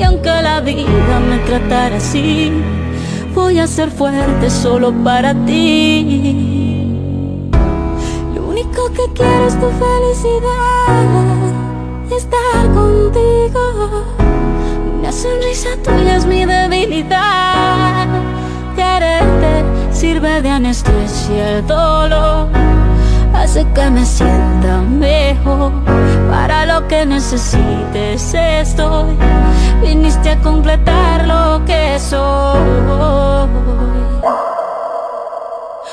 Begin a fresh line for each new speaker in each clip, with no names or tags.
Y aunque la vida me tratara así, voy a ser fuerte solo para ti. Lo único que quiero es tu felicidad y estar contigo. Una sonrisa tuya es mi debilidad. Quererte sirve de anestesia el dolor. Hace que me sienta mejor. Para lo que necesites estoy. Viniste a completar lo que soy.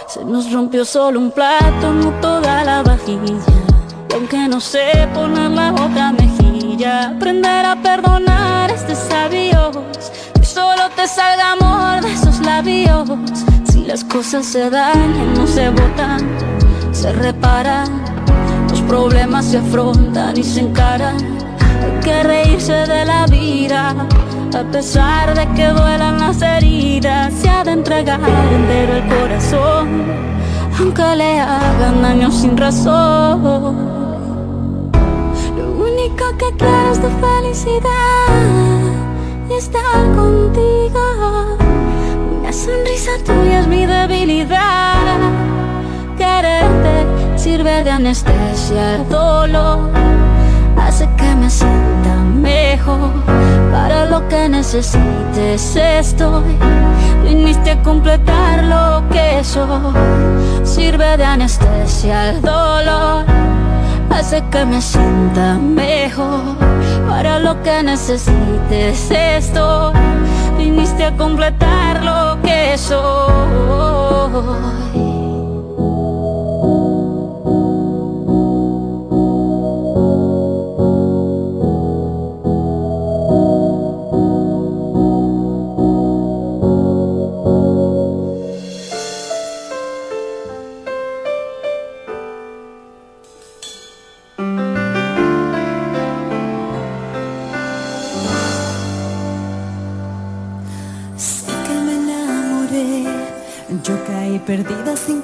Se nos rompió solo un plato, no toda la vajilla. Y aunque no sé poner la otra mejilla, aprender a perdonar este sabio. Que solo te salga amor de esos labios. Si las cosas se dañan, no se botan, se reparan. Los problemas se afrontan y se encaran. Hay que reírse de la vida. A pesar de que duelan las heridas, se ha de entregar entero el corazón, aunque le hagan daño sin razón único que quiero es tu felicidad y estar contigo. Una sonrisa tuya es mi debilidad. Quererte sirve de anestesia el dolor. Hace que me sienta mejor. Para lo que necesites estoy. Viniste a completar lo que soy. Sirve de anestesia el dolor hace que me sienta mejor. Para lo que necesites esto, viniste a completar lo que soy.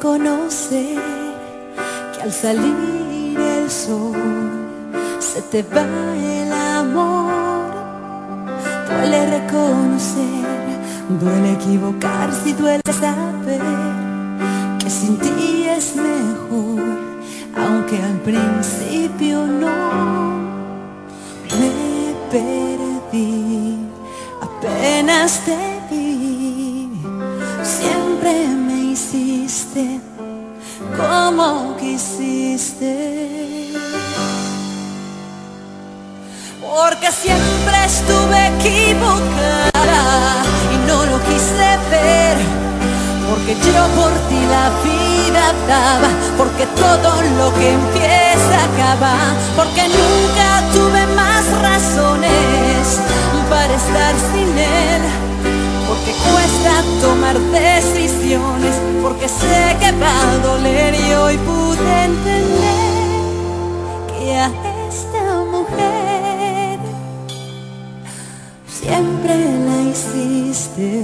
Perdida sin conocer que al salir el sol se te va el amor. Duele reconocer, duele equivocarse y duele saber que sin ti es mejor, aunque al principio no me perdí, apenas te como quisiste. Porque siempre estuve equivocada y no lo quise ver. Porque yo por ti la vida daba, porque todo lo que empieza acaba, porque nunca tuve más razones para estar sin él porque cuesta tomar decisiones, porque sé que va a doler y hoy pude entender que a esta mujer siempre la hiciste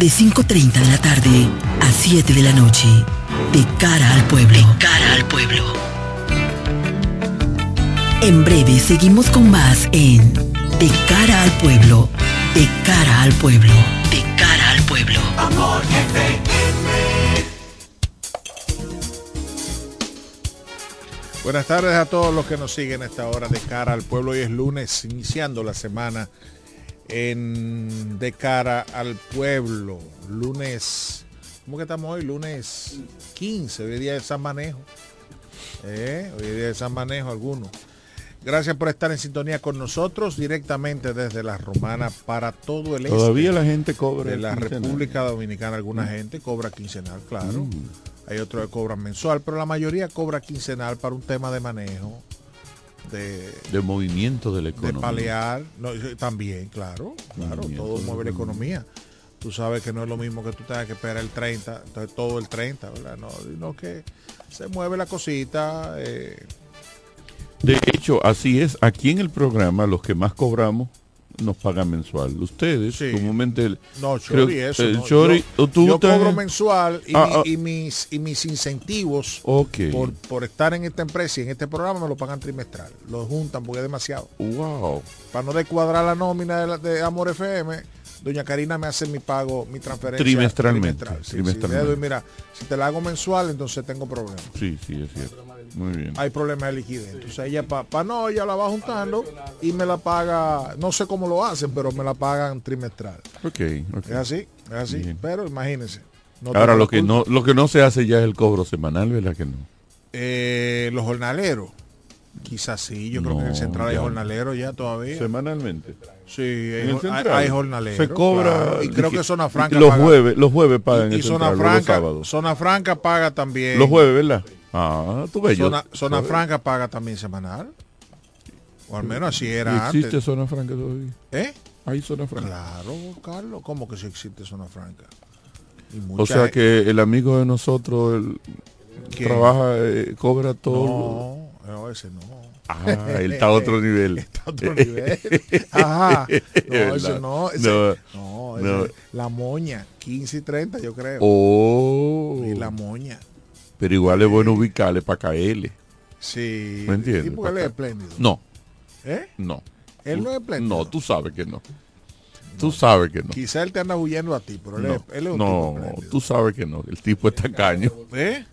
de 5.30 de la tarde a 7 de la noche. De cara al pueblo. De cara al pueblo. En breve seguimos con más en De cara al pueblo. De cara al pueblo. De cara al pueblo.
Buenas tardes a todos los que nos siguen a esta hora de cara al pueblo. Hoy es lunes, iniciando la semana en de cara al pueblo. Lunes, ¿cómo que estamos hoy? Lunes 15, hoy día de San Manejo. Eh, Hoy día de San Manejo algunos. Gracias por estar en sintonía con nosotros directamente desde la Romana para todo el
Todavía
este
la gente cobra
de la
quincenal.
República Dominicana. Alguna gente cobra quincenal, claro. Hay otros que cobran mensual, pero la mayoría cobra quincenal para un tema de manejo, de,
de movimiento de la
de
economía.
palear. No, y también, claro, claro,
Movimiento
todo
de
mueve la
la
economía. Tú sabes que no es lo mismo que tú tengas que esperar el 30, entonces todo el 30, ¿verdad? No, sino que se mueve la cosita. eh,
De hecho, así es. Aquí en el programa los que más cobramos nos pagan mensual. Ustedes,
Sí.
comúnmente... el-
No,
creo-
eso.
el
no.
Chori,
yo
tú
yo cobro mensual y,
Ah,
mi-
ah.
y mis, y mis incentivos
Ok.
por, por estar en esta empresa y en este programa me lo pagan trimestral. Lo juntan porque es demasiado.
Wow.
Para no descuadrar la nómina de, la- de Amor FM, doña Karina me hace mi pago, mi transferencia.
Trimestralmente,
trimestral. Sí, sí,
trimestralmente.
doy, mira, si te la hago mensual, entonces tengo problemas.
Sí, sí, es cierto. Muy bien.
Hay problemas de liquidez. Entonces ella, para no, ella la va juntando y me la paga, no sé cómo lo hacen, pero me la pagan trimestral.
Ok, ok.
Es así, es así.
Bien.
Pero imagínense. no
Ahora lo que no lo que no se hace ya es el cobro semanal, ¿verdad que no?
Eh, los jornaleros. Quizás sí, yo creo que en el central hay
ya.
jornaleros ya todavía.
Semanalmente.
Sí, hay,
En el
hay-
central.
hay jornaleros.
Se cobra
claro, y creo que Zona Franca
los
paga-
jueves, los jueves pagan
y,
el
y Zona
central,
Franca. Zona Franca paga también.
Los jueves, ¿verdad? Ah, tú ves yo.
Zona. Franca paga también semanal. O al menos así era
¿Existe
antes.
zona franca todavía?
¿Eh?
Hay zona franca.
Claro, Carlos. ¿Cómo que sí existe Zona Franca?
O sea que el amigo de nosotros el, trabaja, eh, cobra todo.
No, no, ese no.
Ah, él está a otro nivel.
Está a otro nivel. Ajá. No, ese
¿Verdad?
no. Ese,
No,
no, ese-
no.
La moña, 15 y 30, yo creo.
Oh,
Y la moña.
Pero igual es bueno ubicarle para caerle.
Sí.
¿Me entiendes?
Sí, porque él es espléndido.
No,
¿Eh?
no.
Él no es espléndido.
No, tú sabes que no. Tú sabes que no.
Quizá él te anda huyendo a ti, pero él,
No,
es, él es un
no,
tipo
tú sabes que no. El tipo es tacaño.
¿Eh?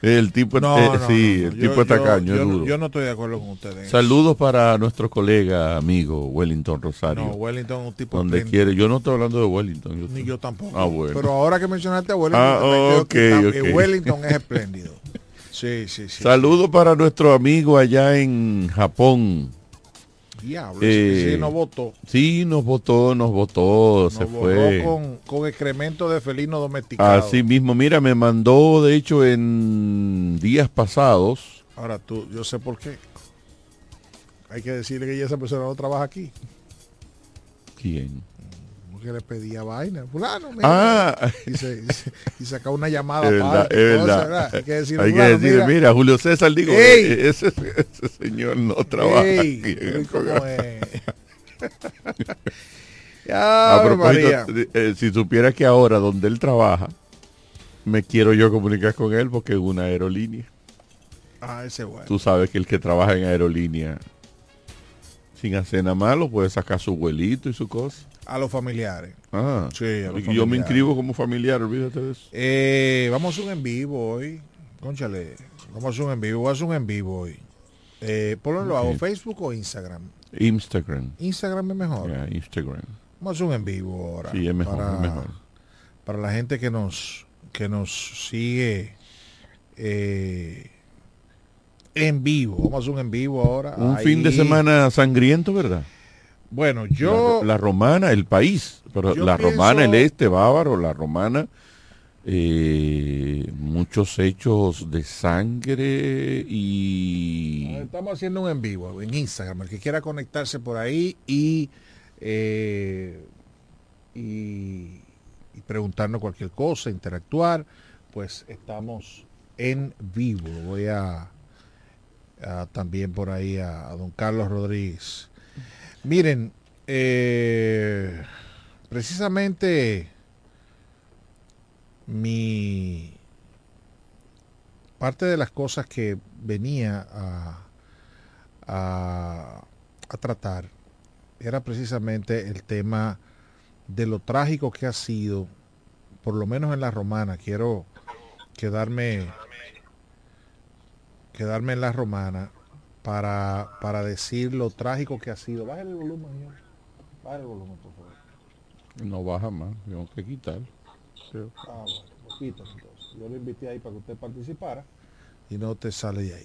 El tipo,
No,
eh,
no,
sí,
no,
el
yo-
tipo
yo-
está caño, es
yo,
duro.
yo no estoy de acuerdo con ustedes.
Saludos para nuestro colega, amigo Wellington Rosario.
No, Wellington es un tipo
donde quiere. Yo no estoy hablando de Wellington.
Ni yo tampoco.
Ah, bueno.
Pero ahora que mencionaste a Wellington,
Ah,
también creo
ok,
que tam- eh,
ok.
Wellington es espléndido. Sí, sí, sí.
Saludos para nuestro amigo allá en Japón.
Diablo,
Eh,
sí no votó.
Sí, nos votó, nos votó, se
Nos
fue.
votó con, con excremento de felino domesticado.
Así mismo, mira, me mandó, de hecho, en días pasados.
Ahora tú, yo sé por qué. Hay que decirle que ya esa persona no trabaja aquí.
¿Quién?
Porque le pedía vaina. Fulano, mira.
Ah,
Y, se, y, se- y saca una llamada
es verdad,
aparte,
es
cosa,
verdad.
Hay que
Hay que decirle, mira, Julio César, digo,
Ey.
eh, ese, ese señor no trabaja
Ey,
aquí en el
¿cómo
programa.
es?
A
Ave
propósito,
María.
de- eh, si supiera que ahora donde él trabaja, me quiero yo comunicar con él porque es una aerolínea.
Ah, ese bueno.
Tú sabes que el que trabaja en aerolínea sin hacer nada malo puede sacar su vuelito y su cosa.
A los familiares.
Ah,
Sí, a los
y yo me inscribo como familiar, olvídate de eso.
Eh, vamos a hacer un en vivo hoy. Conchale, vamos a hacer un en vivo. Voy a hacer un en vivo hoy. Eh, ¿Por dónde lo hago?
Ok.
¿Facebook o Instagram?
Instagram.
Instagram es mejor.
Instagram.
Vamos a hacer un en vivo ahora.
Sí, es mejor,
para,
es mejor.
para la gente que nos, que nos sigue eh, en vivo. Vamos a hacer un en vivo ahora.
Un
Ahí.
fin de semana sangriento, ¿verdad?
Bueno, yo...
la, la romana, el país, pero la romana, el este bávaro, la romana, eh, muchos hechos de sangre y
Estamos haciendo un en vivo en Instagram. El que quiera conectarse por ahí y, eh, y, y preguntarnos cualquier cosa, interactuar, pues estamos en vivo. Voy a, a también por ahí a, a don Carlos Rodríguez. Miren, eh, precisamente mi parte de las cosas que venía a, a, a tratar era precisamente el tema de lo trágico que ha sido, por lo menos en la romana, quiero quedarme quedarme en la romana para, para decir lo trágico que ha sido. Bájale el volumen, señor. Bájale el volumen, por favor.
no baja más, tengo que quitar.
Ah, bueno, poquito entonces. Yo lo invité ahí para que usted participara y no te sale de ahí.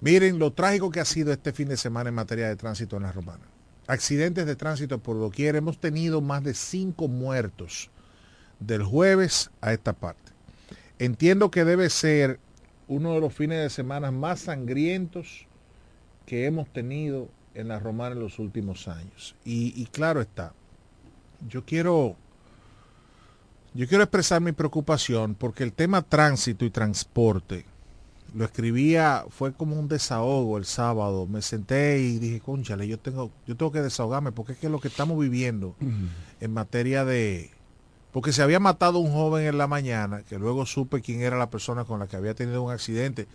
Miren lo trágico que ha sido este fin de semana en materia de tránsito en la romana. Accidentes de tránsito por doquier. Hemos tenido más de cinco muertos del jueves a esta parte. Entiendo que debe ser uno de los fines de semana más sangrientos que hemos tenido en la romana en los últimos años. Y, y claro está, yo quiero yo quiero expresar mi preocupación porque el tema tránsito y transporte lo escribía, fue como un desahogo el sábado. Me senté y dije, conchale, yo tengo, yo tengo que desahogarme porque es que lo que estamos viviendo en materia de. Porque se había matado un joven en la mañana, que luego supe quién era la persona con la que había tenido un accidente,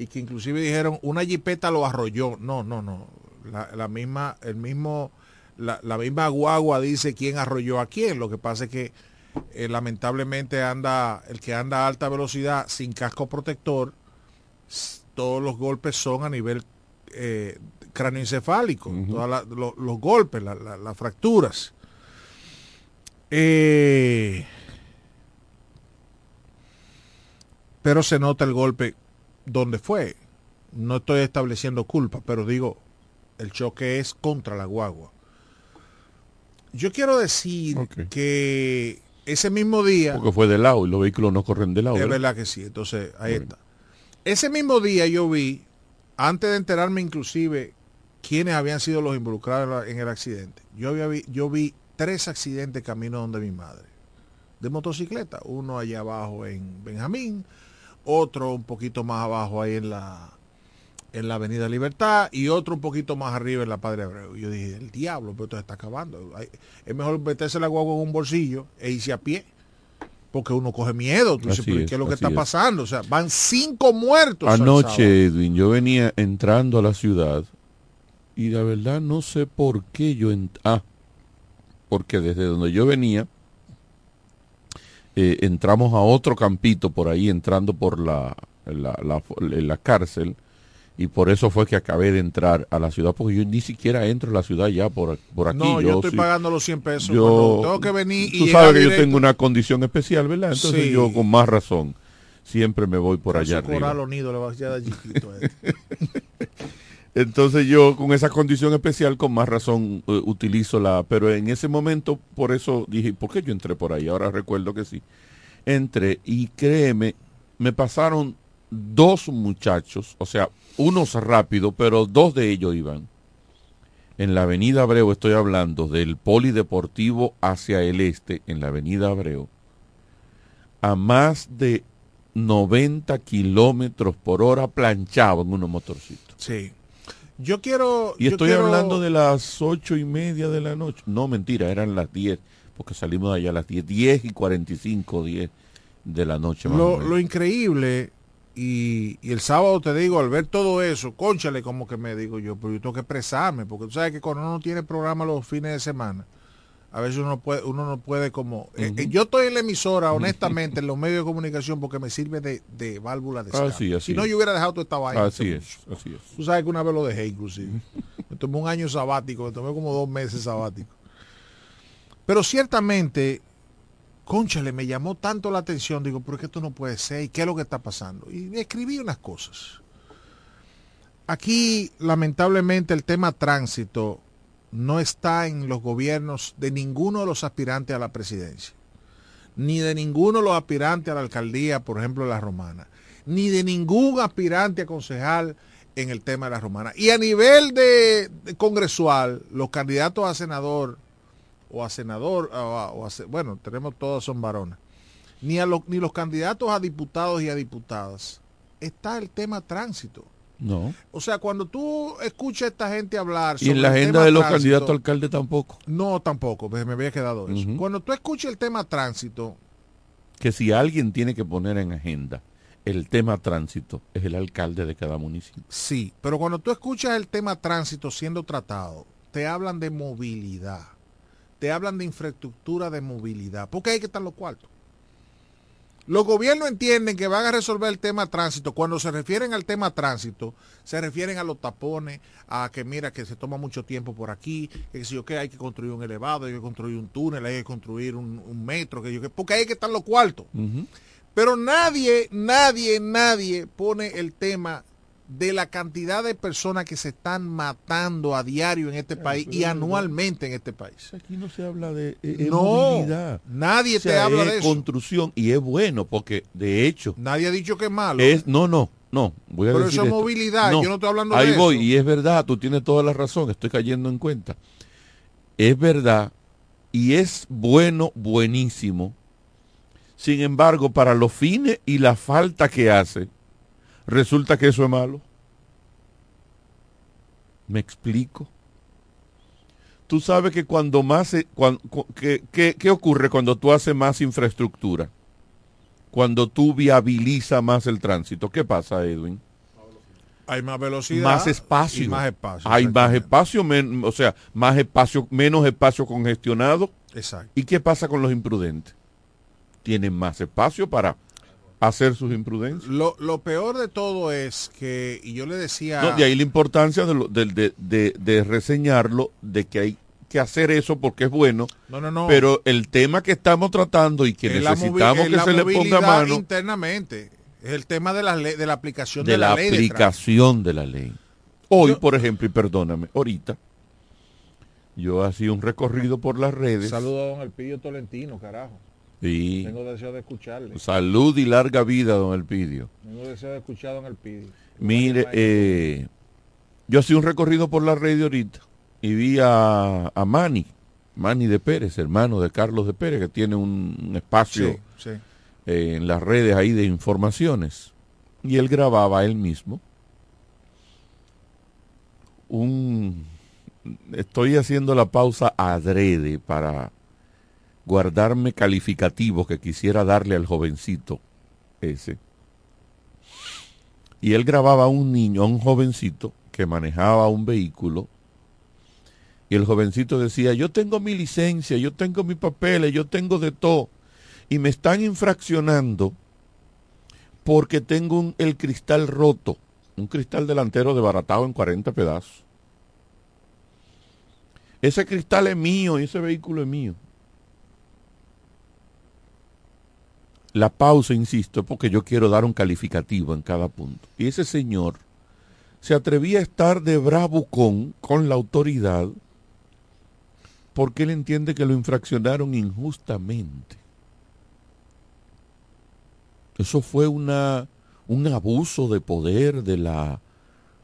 y que inclusive dijeron, una jipeta lo arrolló. No, no, no. La, la misma, el mismo, la, la misma guagua dice quién arrolló a quién. Lo que pasa es que eh, lamentablemente anda el que anda a alta velocidad sin casco protector todos los golpes son a nivel eh, cráneoencefálico todos los golpes la- la- las fracturas Eh, pero se nota el golpe donde fue no estoy estableciendo culpa pero digo el choque es contra la guagua yo quiero decir que ese mismo día
Porque fue de lado y los vehículos no corren de lado.
es
¿verdad?
verdad que sí, entonces ahí está. Ese mismo día yo vi, antes de enterarme inclusive quiénes habían sido los involucrados en el accidente, yo, había vi, yo vi tres accidentes camino donde mi madre, de motocicleta, uno allá abajo en Benjamín, otro un poquito más abajo ahí en la en la Avenida Libertad y otro un poquito más arriba en la Padre Abreu. Yo dije, el diablo, pero esto se está acabando. Hay- Es mejor meterse la guagua en un bolsillo e irse a pie. Porque uno coge miedo. Tú dices,
Así
"¿Pero
es,
¿qué es lo que está
es.
pasando? O sea, van cinco muertos.
Anoche, Edwin, yo venía entrando a la ciudad y la verdad no sé por qué yo... ah, porque desde donde yo venía eh, entramos a otro campito por ahí, entrando por la la, la, la cárcel y por eso fue que acabé de entrar a la ciudad, porque yo ni siquiera entro a la ciudad ya por, por aquí.
No, yo, estoy pagando los 100 pesos.
Yo,
tengo que venir y
Tú sabes que yo tengo una condición especial, ¿verdad? Entonces
Sí.
yo con más razón siempre me voy por allá
Coral
arriba.
Unido le va a dar chiquito a este.
Entonces yo con esa condición especial con más razón eh, utilizo la, pero en ese momento por eso dije, ¿por qué yo entré por ahí? Ahora recuerdo que sí. Entré y créeme, me pasaron dos muchachos, o sea, unos rápido, pero dos de ellos iban. En la avenida Abreu estoy hablando del polideportivo hacia el este, en la avenida Abreu, a más de 90 kilómetros por hora planchado en unos motorcitos.
Sí. Yo quiero.
Y
yo
estoy
quiero-
hablando de las ocho y media de la noche. No, mentira, eran las 10, porque salimos de allá a las 10, 10 y 45, 10 de la noche. más
Lo, lo increíble, y, y el sábado te digo, al ver todo eso, conchale, como que me digo yo, pero yo tengo que expresarme, porque tú sabes que cuando uno no tiene programa los fines de semana, a veces uno no puede, uno no puede como... eh, eh, yo estoy en la emisora, honestamente, en los medios de comunicación, porque me sirve de, de válvula de escape.
Así, así
si no,
es.
yo hubiera dejado toda esta vaina.
Así es, así es.
Tú sabes que una vez lo dejé, inclusive. Me tomé un año sabático, me tomé como dos meses sabático. Pero ciertamente, conchale, me llamó tanto la atención, digo, ¿por qué esto no puede ser? ¿Y qué es lo que está pasando? Y escribí unas cosas. Aquí, lamentablemente, el tema tránsito no está en los gobiernos de ninguno de los aspirantes a la presidencia, ni de ninguno de los aspirantes a la alcaldía, por ejemplo, la romana, ni de ningún aspirante a concejal en el tema de la romana. Y a nivel de, congresual, los candidatos a senador o a senador, o a- bueno, tenemos todos son varones, ni, a ni los candidatos a diputados y a diputadas, está el tema tránsito.
No.
O sea, cuando tú escuchas a esta gente hablar
Y en
sobre
la agenda de los
tránsito-
candidatos a alcalde tampoco.
No, tampoco, me había quedado eso. Cuando tú escuchas el tema tránsito,
Que si alguien tiene que poner en agenda el tema tránsito, es el alcalde de cada municipio.
sí, pero cuando tú escuchas el tema tránsito siendo tratado, te hablan de movilidad, te hablan de infraestructura de movilidad, porque hay que estar los cuartos. Los gobiernos entienden que van a resolver el tema tránsito. Cuando se refieren al tema tránsito, se refieren a los tapones, a que mira que se toma mucho tiempo por aquí, que si yo que hay que construir un elevado, hay que construir un túnel, hay que construir un, un metro, que yo que, porque hay que estar los cuartos. Pero nadie, nadie, nadie pone el tema de la cantidad de personas que se están matando a diario en este país y anualmente en este país.
Aquí no se habla de eh, eh,
No,
movilidad.
nadie
O sea,
te habla
es
de eso.
construcción y es bueno porque de hecho
Nadie ha dicho que es malo.
es no no no voy a
Pero
decir
eso es movilidad, yo no estoy hablando
ahí
de
voy
eso.
y es verdad tú tienes toda la razón estoy cayendo en cuenta es verdad y es bueno buenísimo sin embargo para los fines y la falta que hace resulta que eso es malo. Me explico tú sabes que cuando más se- cuan- cu- que- que- ¿qué ocurre cuando tú haces más infraestructura cuando tú viabilizas más el tránsito. Qué pasa Edwin
Hay más velocidad.
más espacio.
y más espacio.
hay más espacio men- o sea más espacio menos espacio congestionado.
Exacto.
y qué pasa con los imprudentes tienen más espacio para hacer sus imprudencias
Lo, lo peor de todo es que, y yo le decía...
No, de ahí la importancia de, lo- de, de- de reseñarlo, de que hay que hacer eso porque es bueno,
no, no, no.
pero el tema que estamos tratando y que
Es la
necesitamos
es
que
la
se le ponga mano
internamente. Es el tema de la, ley- de la aplicación de,
de la
ley
aplicación de la ley. Hoy,
Yo-
por ejemplo, y perdóname, ahorita, yo hacía un recorrido por las redes
Saludo a don Elpidio Tolentino, carajo.
Y
Tengo deseo de escucharle.
salud y larga vida, don Elpidio.
Tengo deseo de escuchar a don Elpidio.
Mire, eh, yo hacía un recorrido por la red ahorita y vi a, a Manny, Manny de Pérez, hermano de Carlos de Pérez, que tiene un, un espacio
Sí, sí.
eh, en las redes ahí de informaciones. Y él grababa él mismo un... Estoy haciendo la pausa adrede para guardarme calificativos que quisiera darle al jovencito ese. Y él grababa a un niño, a un jovencito que manejaba un vehículo. Y el jovencito decía, yo tengo mi licencia, yo tengo mis papeles, yo tengo de todo. Y me están infraccionando porque tengo un- el cristal roto, un cristal delantero desbaratado en 40 pedazos. Ese cristal es mío ese vehículo es mío. La pausa, insisto, porque yo quiero dar un calificativo en cada punto. Y ese señor se atrevía a estar de bravucón con la autoridad porque él entiende que lo infraccionaron injustamente. Eso fue una, un abuso de poder de la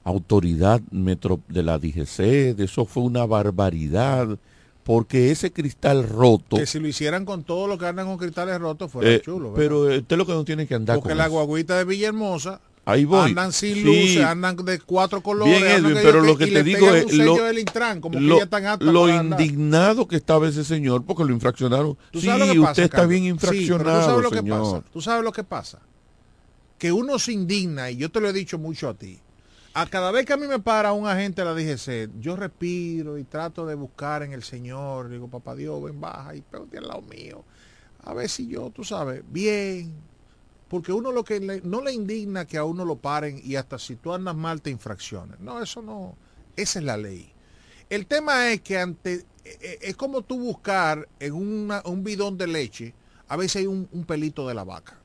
autoridad metro, de la DGC, eso fue una barbaridad, porque ese cristal roto,
Que si lo hicieran con todo lo que andan con cristales rotos, fuera
eh,
chulo. ¿verdad?
pero usted es lo que no tiene que andar
Porque
con
la
eso.
guaguita de Villahermosa
Ahí voy.
andan sin
Sí.
luces, andan de cuatro colores.
Bien, Edwin,
que
pero lo que
y
te digo es lo-
del Intran, como que
lo,
ya están aptas
lo indignado que estaba ese señor porque lo infraccionaron.
¿Tú
Sí,
sabes lo que pasa,
usted está
Carlos?
bien
Sí, pero
infraccionado,
¿tú sabes lo que
señor.
pasa? ¿Tú sabes lo que pasa? Que uno se indigna, y yo te lo he dicho mucho a ti. A cada vez que a mí me para un agente de la DGC, yo respiro y trato de buscar en el Señor. Digo, papá Dios, ven, baja y pégate al lado mío. A ver si yo, tú sabes, bien. Porque uno lo que le- no le indigna que a uno lo paren y hasta si tú andas mal te infracciones. No, eso no. Esa es la ley. El tema es que ante eh, eh, es como tú buscar en un bidón de leche, a veces hay un pelito de la vaca.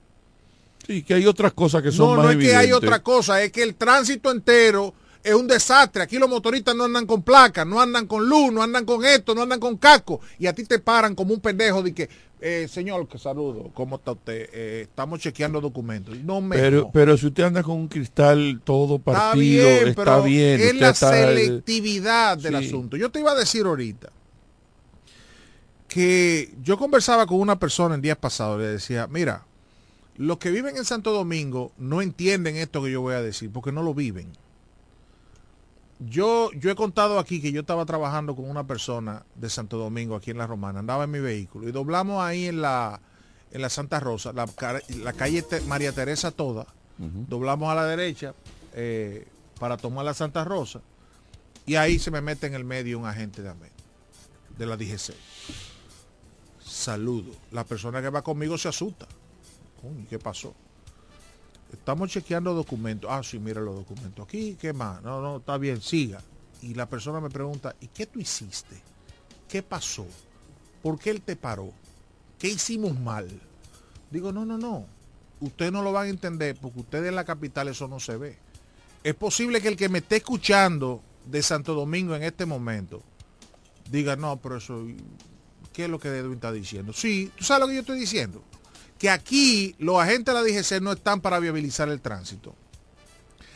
Sí, que hay otras cosas que son
No,
más
no es que hay otra cosa, es que el tránsito entero es un desastre. Aquí los motoristas no andan con placas, no andan con luz, no andan con esto, no andan con casco. Y a ti te paran como un pendejo de que, eh, señor, que saludo, ¿cómo está usted? Eh, estamos chequeando documentos. No me
Pero,
no.
pero si usted anda con un cristal todo
Está
partido,
bien,
está
pero
bien.
es la
está-
selectividad del
Sí.
asunto. Yo te iba a decir ahorita que yo conversaba con una persona el día pasado, le decía, mira, los que viven en Santo Domingo no entienden esto que yo voy a decir, porque no lo viven. Yo, yo he contado aquí que yo estaba trabajando con una persona de Santo Domingo, aquí en La Romana, andaba en mi vehículo, y doblamos ahí en la, en la Santa Rosa, la, la calle Te- María Teresa toda, doblamos a la derecha eh, para tomar la Santa Rosa, y ahí se me mete en el medio un agente de AMED, de la DGC. Saludo. La persona que va conmigo se asusta. Coño, ¿qué pasó? Estamos chequeando documentos. Ah, sí, mira los documentos. Aquí, ¿qué más? No, no, está bien, siga. Y la persona me pregunta, ¿y qué tú hiciste? ¿Qué pasó? ¿Por qué él te paró? ¿Qué hicimos mal? Digo, no, no, no. Ustedes no lo van a entender porque ustedes en la capital eso no se ve. Es posible que el que me esté escuchando de Santo Domingo en este momento diga, no, pero eso, ¿qué es lo que Edwin está diciendo? Sí, ¿tú sabes lo que yo estoy diciendo? Que aquí los agentes de la DGC no están para viabilizar el tránsito.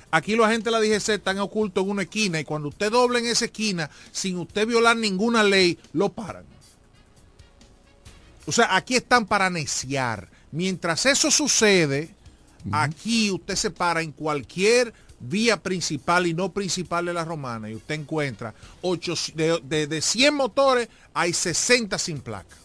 Aquí los agentes de la DGC están ocultos en una esquina y cuando usted doble en esa esquina, sin usted violar ninguna ley, lo paran. O sea, aquí están para neciar. Mientras eso sucede, aquí usted se para en cualquier vía principal y no principal de la romana y usted encuentra ocho, de, de, de 100 motores hay 60 sin placa.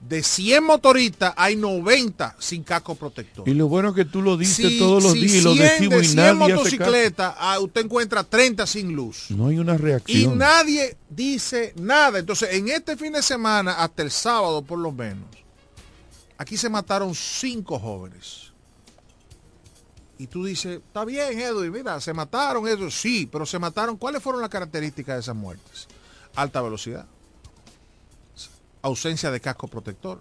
De 100 motoristas hay 90 sin casco protector.
Y lo bueno es que tú lo dices
Si-
todos los
si
días y lo
100
decimos
de
y
100
nadie hace caso.
motocicletas, ah, usted encuentra 30 sin luz.
No hay una
Y
reacción.
nadie dice nada. Entonces, en este fin de semana, hasta el sábado por lo menos, aquí se mataron cinco jóvenes. Y tú dices, está bien, Edwin, mira, se mataron eso, sí, pero se mataron. ¿Cuáles fueron las características de esas muertes? Alta velocidad, ausencia de casco protector,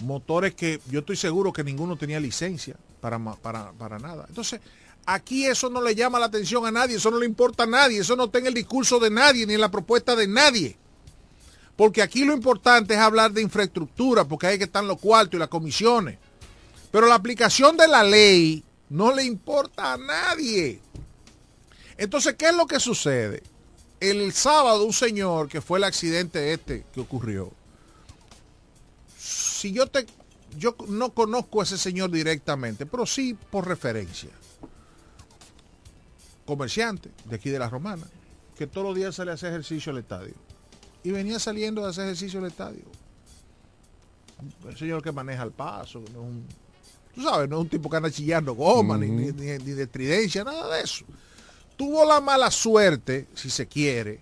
motores que yo estoy seguro que ninguno tenía licencia para, para, para nada. Entonces, aquí eso no le llama la atención a nadie, eso no le importa a nadie, eso no está en el discurso de nadie ni en la propuesta de nadie. Porque aquí lo importante es hablar de infraestructura, porque hay que estar los cuartos y las comisiones. Pero la aplicación de la ley no le importa a nadie. Entonces, ¿qué es lo que sucede? El sábado un señor, que fue el accidente este que ocurrió, si yo te yo no conozco a ese señor directamente, pero sí por referencia. Comerciante de aquí de la Romana, que todos los días sale a hacer ejercicio al estadio. Y venía saliendo de hacer ejercicio al estadio. El señor que maneja el paso, no es un, tú sabes, no es un tipo que anda chillando goma, ni- ni de tridencia, nada de eso. Tuvo la mala suerte, si se quiere,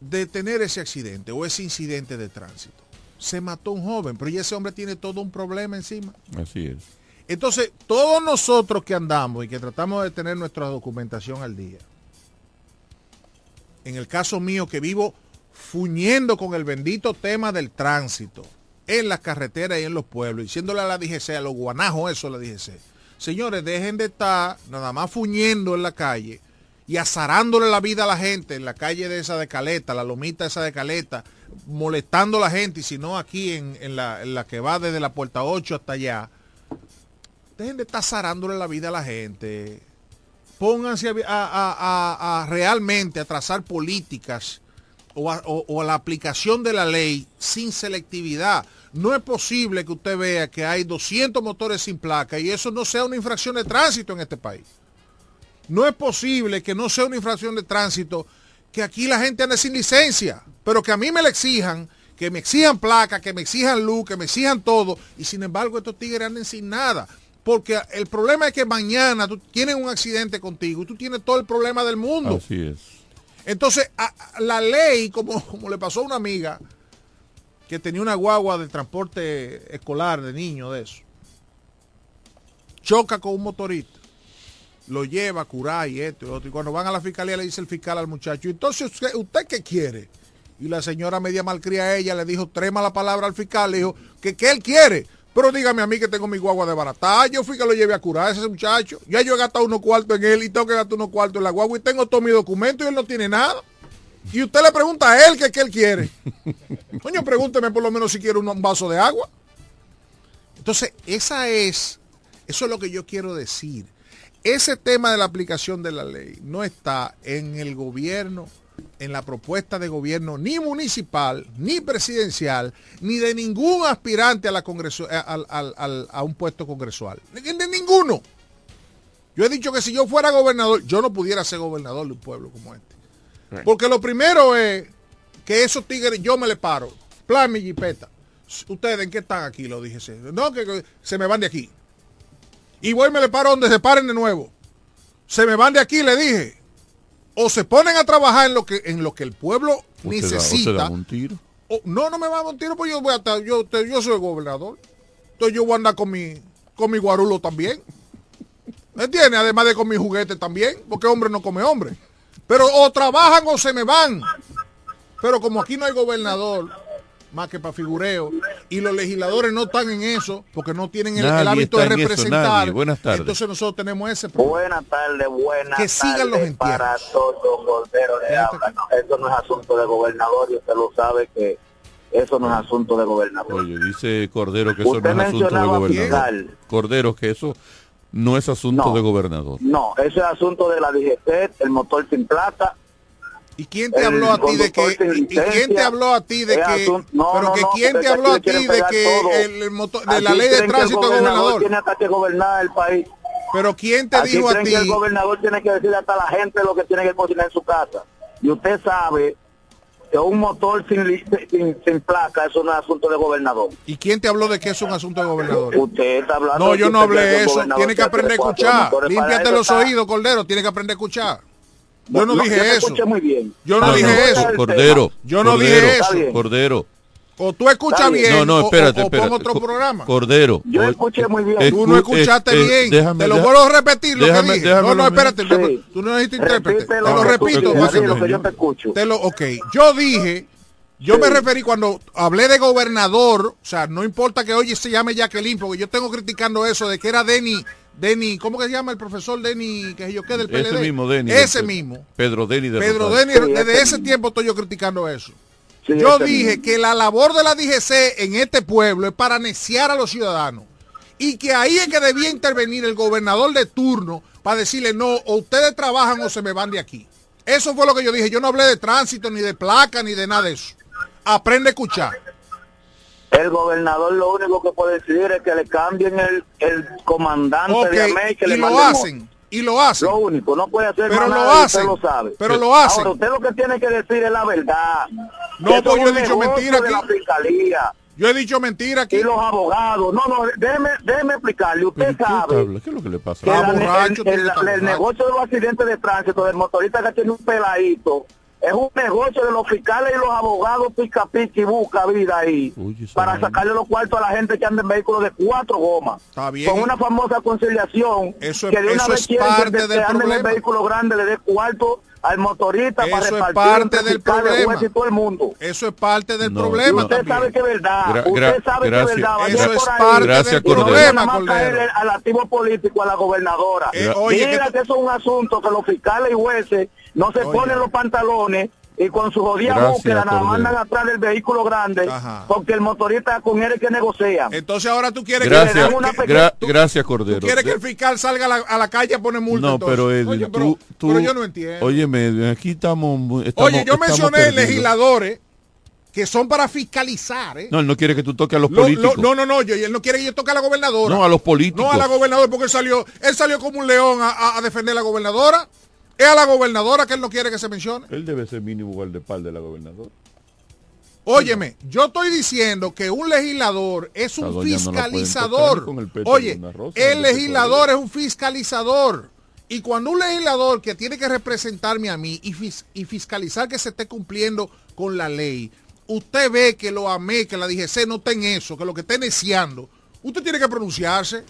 de tener ese accidente o ese incidente de tránsito. se mató un joven, pero ya ese hombre tiene todo un problema encima.
Así es.
Entonces, todos nosotros que andamos y que tratamos de tener nuestra documentación al día, en el caso mío que vivo fuñendo con el bendito tema del tránsito en las carreteras y en los pueblos, diciéndole a la DGC, a los guanajos eso la DGC. Señores, dejen de estar nada más fuñendo en la calle y azarándole la vida a la gente en la calle de esa de Caleta, la lomita esa de Caleta, molestando a la gente, y si no aquí en, en la, en la que va desde la puerta 8 hasta allá, dejen de estar azarándole la vida a la gente. Pónganse a, a- a- realmente a trazar políticas o- o a la aplicación de la ley sin selectividad. No es posible que usted vea que hay 200 motores sin placa y eso no sea una infracción de tránsito en este país. No es posible que no sea una infracción de tránsito que aquí la gente ande sin licencia, pero que a mí me la exijan, que me exijan placa, que me exijan luz, que me exijan todo, y sin embargo estos tigres anden sin nada. Porque el problema es que mañana tú tienes un accidente contigo y tú tienes todo el problema del mundo.
Así es.
Entonces, a- a- la ley, como, como le pasó a una amiga que tenía una guagua de transporte escolar de niños de eso, choca con un motorista, lo lleva a curar y esto y otro, y cuando van a la fiscalía le dice el fiscal al muchacho, entonces, ¿usted, usted qué quiere? Y la señora media malcría a ella le dijo tres malas palabras al fiscal, le dijo que qué él quiere. Pero dígame a mí que tengo mi guagua de barata. Yo fui que lo llevé a curar a ese muchacho. Ya yo he gastado unos cuartos en él y tengo que gastar unos cuartos en la guagua y tengo todo mi documento y él no tiene nada. Y usted le pregunta a él que qué él quiere. Coño, pregúnteme por lo menos si quiere un, vaso de agua. Entonces, esa es, eso es lo que yo quiero decir. Ese tema de la aplicación de la ley no está en el gobierno, en la propuesta de gobierno ni municipal, ni presidencial, ni de ningún aspirante a, la congreso, a un puesto congresual. De, de ninguno. Yo he dicho que si yo fuera gobernador, yo no pudiera ser gobernador de un pueblo como este. Porque lo primero es que esos tigres, yo me le paro. Plan mi jipeta. ¿Ustedes en qué están aquí? Lo dije. No, que, que se me van de aquí. Y voy y me le paro donde se paren de nuevo. Se me van de aquí, le dije. O se ponen a trabajar en lo que, en lo que el pueblo
da-
necesita.
dan un tiro.
o- no, no me va a dar un tiro, pues yo voy a estar, yo, yo soy gobernador. Entonces yo voy a andar con mi, con mi guarulo también. ¿Me entiendes? Además de con mi juguete también, porque hombre no come hombre. Pero o trabajan o se me van. Pero como aquí no hay gobernador, más que para figureo, y los legisladores no están en eso, porque no tienen el, el hábito de
eso,
representar,
nadie. Buenas tardes.
entonces nosotros tenemos ese problema.
Buenas tardes, buenas
Que sigan
tardes
los entierros.
para todos. No, Eso no es asunto de gobernador y usted lo sabe que eso no es asunto de gobernador.
Oye, dice Cordero que eso
Usted
no es asunto de gobernador.
fiscal.
Cordero, que eso no es asunto
No.
de gobernador.
No, eso es asunto de la DGC, el motor sin plata.
¿Y quién te habló a ti de que y, quién te habló a ti de que
no,
pero
no,
que
no,
quién te habló a ti de que el, el motor- de la ley de
que el
tránsito
gobernador
gobernador?
tiene hasta que gobernar el país.
Pero quién te
Aquí
dijo a
creen
ti
que el gobernador tiene que decirle hasta a la gente lo que tiene que cocinar en su casa. Y usted sabe un motor sin, sin, sin placa, es asunto de gobernador.
y quién te habló de que es un asunto de gobernador?
Usted está hablando
No,
de
yo no hablé eso. Tiene que aprender a escuchar. Límpiate los
está-
oídos, Cordero. Tiene que aprender a escuchar. Yo no,
yo
dije
te
eso.
muy bien.
Yo no
No,
dije
no,
eso.
Cordero.
Yo no
Cordero,
dije eso.
Cordero.
O tú escuchas
bien.
No, no,
o-
espérate,
o, o
espérate.
pon otro programa.
Cordero.
Yo escuché muy bien.
Tú no escuchaste
eh, eh,
bien.
déjame-
te lo vuelvo a repetir lo
déjame-
que dije.
déjame
No, no, espérate. Tú no necesitas intérprete. Te lo repito.
que yo te escucho.
Te lo, ok. Yo dije, yo me referí cuando hablé de gobernador, o sea, no importa que hoy se llame Jacqueline, porque yo tengo criticando eso de que era Denny, Denny, ¿cómo que se llama el profesor Denny, que sé yo qué, del PLD?
Ese mismo Denny.
Ese
el-
mismo.
Pedro Denny de
Pedro. Denny,
Sí,
desde
ese
tiempo estoy yo criticando eso.
Sí,
Yo dije que la labor de la DGC en este pueblo es para neciar a los ciudadanos y que ahí es que debía intervenir el gobernador de turno para decirle no, o ustedes trabajan o se me van de aquí. Eso fue lo que yo dije. Yo no hablé de tránsito, ni de placa, ni de nada de eso. Aprende a escuchar.
El gobernador lo único que puede decidir es que le cambien el, el comandante de AME que le
y lo hacen. Y lo hacen.
Lo único, no puede hacer
Pero
más
lo
nada
hacen,
usted lo sabe.
pero lo hacen.
Ahora, usted lo que tiene que decir es la verdad.
No, pues
es
yo he dicho mentira
la
aquí.
fiscalía
Yo he dicho mentira aquí.
y los abogados. No, no, déjeme, déjeme explicarle.
¿Pero
Usted
qué
sabe?
¿Qué es lo que le pasa?
que
Está
la-
borracho,
el, el- negocio de los accidentes de tránsito del motorista que tiene un peladito Es un negocio de los fiscales y los abogados pica pica y busca vida ahí
Uy,
para sacarle los cuartos a la gente que anda en vehículos de cuatro gomas.
Está bien.
Con una famosa conciliación
Eso es-
que de una
eso
vez
es
quieren
parte
que,
del
que en el vehículo grande le dé cuarto al motorista para
Eso es
repartir
parte del problema.
todo el mundo.
Eso es parte del
No,
problema.
Usted
también.
sabe que es verdad.
Gra-
usted sabe
gracias.
que es verdad.
Eso es
por ahí.
parte
Gracias,
del
Cordero.
problema, Cordero.
caerle al activo político, a la gobernadora.
Eh, oye,
Diga
que
que, eso es un asunto que los fiscales y jueces no se
Oye.
ponen los pantalones y con su jodida búsqueda nada
Cordero.
mandan atrás del vehículo grande
Ajá.
porque el motorista con él es que negocia.
Entonces ahora tú quieres
Gracias,
le
que,
una
que-
pequeña-
gra- gracias,
tú
Cordero.
quieres que el fiscal salga a la, a la calle a poner multa.
no,
entonces?
pero Edwin,
Oye, pero,
tú, tú-
pero yo no entiendo.
Óyeme, aquí estamos... estamos-
Oye, yo mencioné legisladores que son para fiscalizar, ¿eh?
No, él no quiere que tú toques a los
Lo- lo-
políticos.
no, no, no, yo- y él no quiere que yo toque a la gobernadora.
No, a los políticos.
No a la gobernadora, porque él salió, él salió como un león a- a defender a la gobernadora. Es a la gobernadora que él no quiere que se mencione.
Él debe ser mínimo guardaespaldas de la gobernadora.
Óyeme, yo estoy diciendo que un legislador es un
no
fiscalizador.
el
Oye,
rosa,
el legislador es un fiscalizador. Y cuando un legislador que tiene que representarme a mí y, fis- y fiscalizar que se esté cumpliendo con la ley, usted ve que lo amé, que la DGC no está en eso, que lo que está neciando, usted tiene que pronunciarse.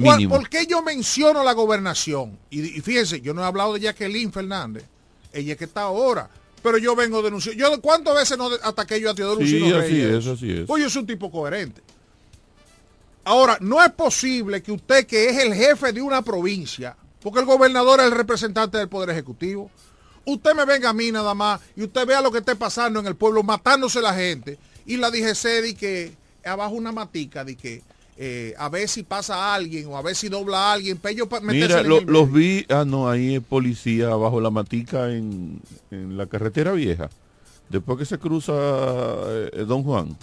¿Cuál-
Mínimo.
¿Por qué yo menciono la gobernación? Y, y fíjense, yo no he hablado de Jacqueline Fernández. Ella es que está ahora. Pero yo vengo denunciando. Yo ¿Cuántas veces no ataqué yo a Teodoro
Sí,
Lucino
así
Reyes?
es, así es.
Pues yo soy un tipo coherente. Ahora, no es posible que usted, que es el jefe de una provincia, porque el gobernador es el representante del Poder Ejecutivo, usted me venga a mí nada más y usted vea lo que esté pasando en el pueblo, matándose la gente, y la DGC de que abajo una matica de que eh, a ver si pasa alguien o a ver si dobla a alguien, ellos pa-
Mira, lo-
el
los vi, ah no, ahí es policía bajo la matica en, en la carretera vieja. Después que se cruza eh, Don Juan.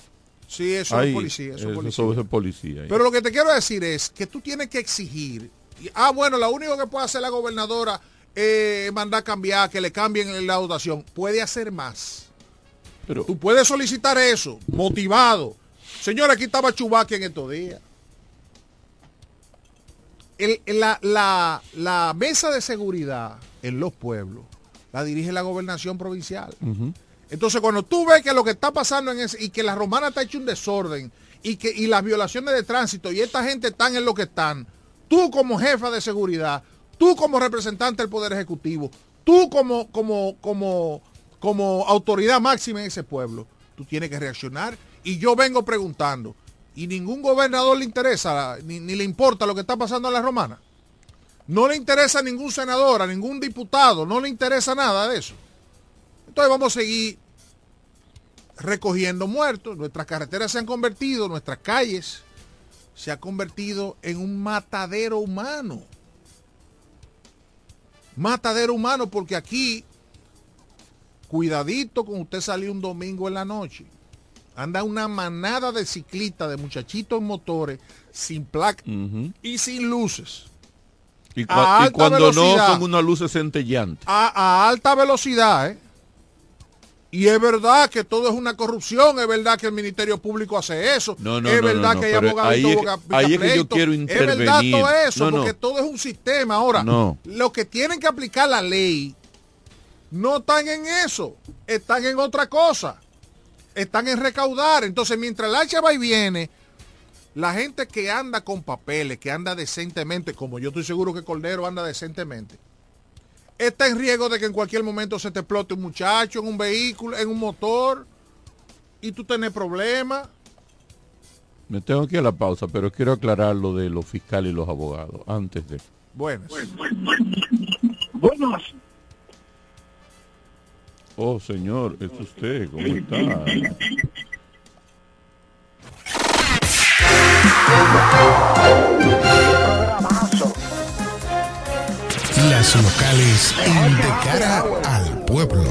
Sí, eso
ahí,
es policía, eso es
eso-
policía.
eso es policía ahí.
Pero lo que te quiero decir es que tú tienes que exigir. y- ah, bueno, lo único que puede hacer la gobernadora es mandar cambiar, que le cambien la dotación. Puede hacer más.
Pero-
Tú puedes solicitar eso, motivado. Señora, aquí estaba Chubaque en estos días. El- la, la- la mesa de seguridad en los pueblos la dirige la gobernación provincial. Entonces, cuando tú ves que lo que está pasando en ese, y que la romana está hecho un desorden, y que y las violaciones de tránsito, y esta gente están en lo que están, tú como jefa de seguridad, tú como representante del Poder Ejecutivo, tú como, como, como, como autoridad máxima en ese pueblo, tú tienes que reaccionar. Y yo vengo preguntando, ¿y ningún gobernador le interesa, ni, ni le importa lo que está pasando en la romana? No le interesa a ningún senador, a ningún diputado, no le interesa nada de eso. Entonces vamos a seguir recogiendo muertos. Nuestras carreteras se han convertido, nuestras calles se ha convertido en un matadero humano. Matadero humano porque aquí, cuidadito con usted salir un domingo en la noche. Anda una manada de ciclistas, de muchachitos en motores, sin placa y sin luces.
y,
a
y cuando no son unas luces centellantes.
a, a alta velocidad, ¿eh? Y es verdad que todo es una corrupción, es verdad que el Ministerio Público hace eso,
No, no,
es
no,
verdad que hay abogados
ahí es que-
boca-
ahí es que yo quiero
Es verdad todo
intervenir.
eso, porque todo es un sistema. Ahora, los que tienen que aplicar la ley no están en eso, están en otra cosa, están en recaudar. Entonces, mientras el hacha va y viene, la gente que anda con papeles, que anda decentemente, como yo estoy seguro que Cordero anda decentemente, está en riesgo de que en cualquier momento se te explote un muchacho en un vehículo, en un motor, y tú tenés problemas.
Me tengo que ir a la pausa, pero quiero aclarar lo de los fiscales y los abogados antes de.
Buenas.
Buenas.
Oh, señor, es usted, ¿cómo está?
Las locales en De Cara al Pueblo.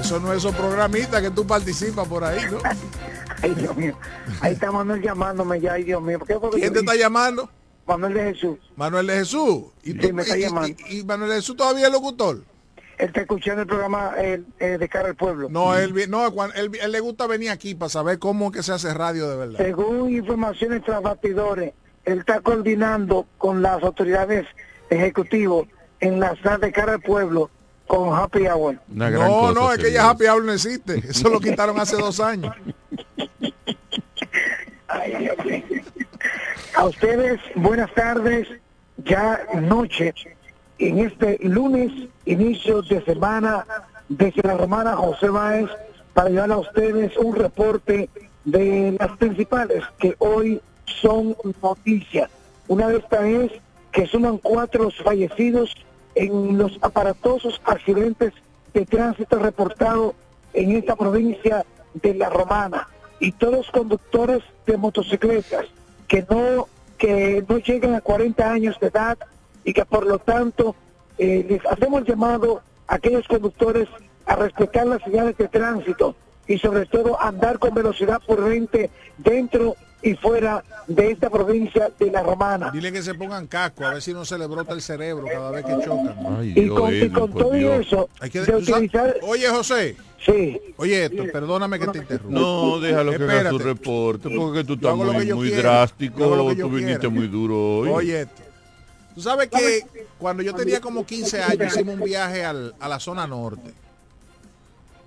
Eso no es esos programitas que tú participas por ahí, ¿no?
Ay, Dios mío. Ahí está Manuel llamándome ya, ay, Dios mío. ¿Por qué
¿Quién te está llamando?
Manuel de Jesús.
Manuel de Jesús. ¿Y,
Sí, me está
y-
llamando.
y- y Manuel de Jesús todavía es locutor?
Él está escuchando el programa eh, eh, de cara al pueblo.
No, él, no él, él le gusta venir aquí para saber cómo que se hace radio de verdad.
Según informaciones tras bastidores, él está coordinando con las autoridades ejecutivas
en la sala de cara al pueblo con Happy Hour.
Una gran
No,
cosa
no, es que ya. Happy Hour no existe. Eso lo quitaron hace dos años.
Ay, Dios mío. A ustedes, buenas tardes, ya noche, en este lunes, inicio de semana, desde la romana José Báez, para llevar a ustedes un reporte de las principales que hoy son noticias. Una de estas es que suman cuatro fallecidos en los aparatosos accidentes de tránsito reportados en esta provincia de la Romana y todos conductores de motocicletas que no que no llegan a 40 años de edad y que por lo tanto eh, les hacemos llamado a aquellos conductores a respetar las señales de tránsito y sobre todo andar con velocidad prudente dentro y fuera de esta provincia de la Romana.
Dile que se pongan casco, a ver si no se le brota el cerebro cada vez que chocan.
Ay,
Y
Dios,
con, y todo
Dios.
eso,
Hay que,
de utilizar...
Oye, José,
Sí,
oye esto, perdóname que te interrumpa.
No, déjalo que haga su reporte, porque tú estás muy, muy drástico, tú viniste muy duro hoy.
Oye esto. Tú sabes que cuando yo tenía como 15 años hicimos un viaje al- a la zona norte.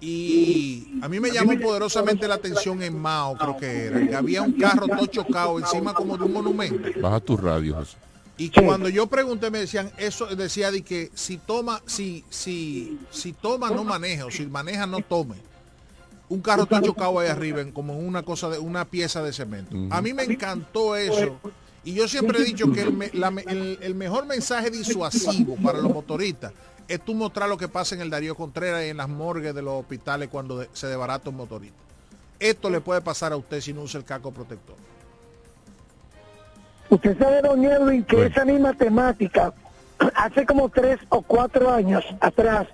Y a mí me llamó poderosamente la atención en Mao, creo que era, que había un carro todo chocado encima como de un monumento.
Baja tu radio, José.
Y cuando yo pregunté me decían, eso decía de que si toma, si, si, si toma no maneja, o si maneja no tome. Un carro está chocado ahí arriba, en como una cosa de una pieza de cemento. A mí me encantó eso. Y yo siempre he dicho que el, me- la me- el- el mejor mensaje disuasivo para los motoristas es tú mostrar lo que pasa en el Darío Contreras y en las morgues de los hospitales cuando de- se desbarata un motorista. Esto le puede pasar a usted si no usa el casco protector.
Usted sabe, don Edwin, que
Bueno.
esa misma temática, hace como tres o cuatro años atrás,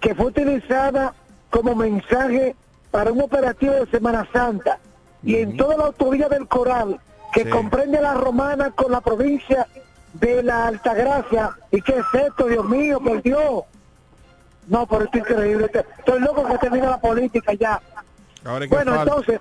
que fue utilizada como mensaje para un operativo de Semana Santa, y en toda la autovía del Coral, que
Sí.
comprende la romana con la provincia de la Altagracia, ¿y qué es esto, Dios mío, por Dios? No, pero esto es increíble, estoy loco que termine la política ya.
Ahora
Bueno,
falta.
entonces,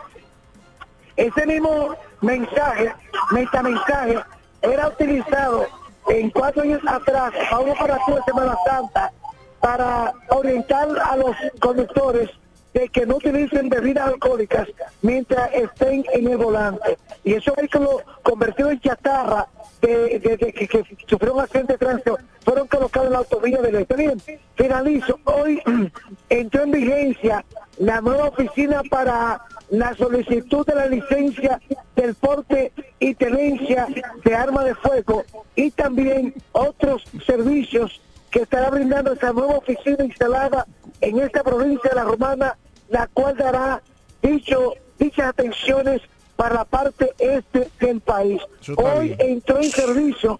ese mismo mensaje, metamensaje, era utilizado en cuatro años atrás a un operativo de Semana Santa para orientar a los conductores de que no utilicen bebidas alcohólicas mientras estén en el volante. Y esos vehículos convertidos en chatarra de, que, que sufrieron un accidente de tránsito fueron colocados en la autovía del este. Bien, finalizo. Hoy entró en vigencia la nueva oficina para la solicitud de la licencia del porte y tenencia de arma de fuego y también otros servicios que estará brindando esta nueva oficina instalada en esta provincia de la Romana, la cual dará dicho, dichas atenciones para la parte este del país. Hoy
bien.
entró en servicio,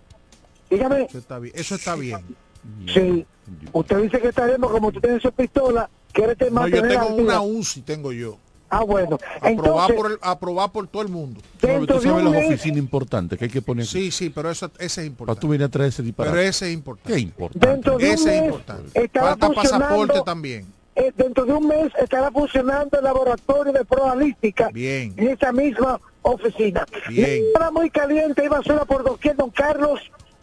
dígame,
Eso está bien. Eso está bien.
sí, usted dice que estaremos como tú tienes su pistola, quiere te
No, yo tengo una UCI, tengo yo.
Ah, bueno.
Aprobada
Entonces,
por, el- aprobada por todo el mundo.
No, tú sabes las oficinas importantes que hay que poner aquí.
Sí, sí, pero eso, ese es
Para
importante.
tú venir a traer ese disparate.
Pero ese es importante.
¿Qué importante?
dentro de un
Ese es importante. Falta pasaporte también.
Eh, dentro de un mes estará funcionando el laboratorio de probalística
Bien.
en esa misma oficina.
Bien.
Está muy caliente, iba sola por doquier, don Carlos.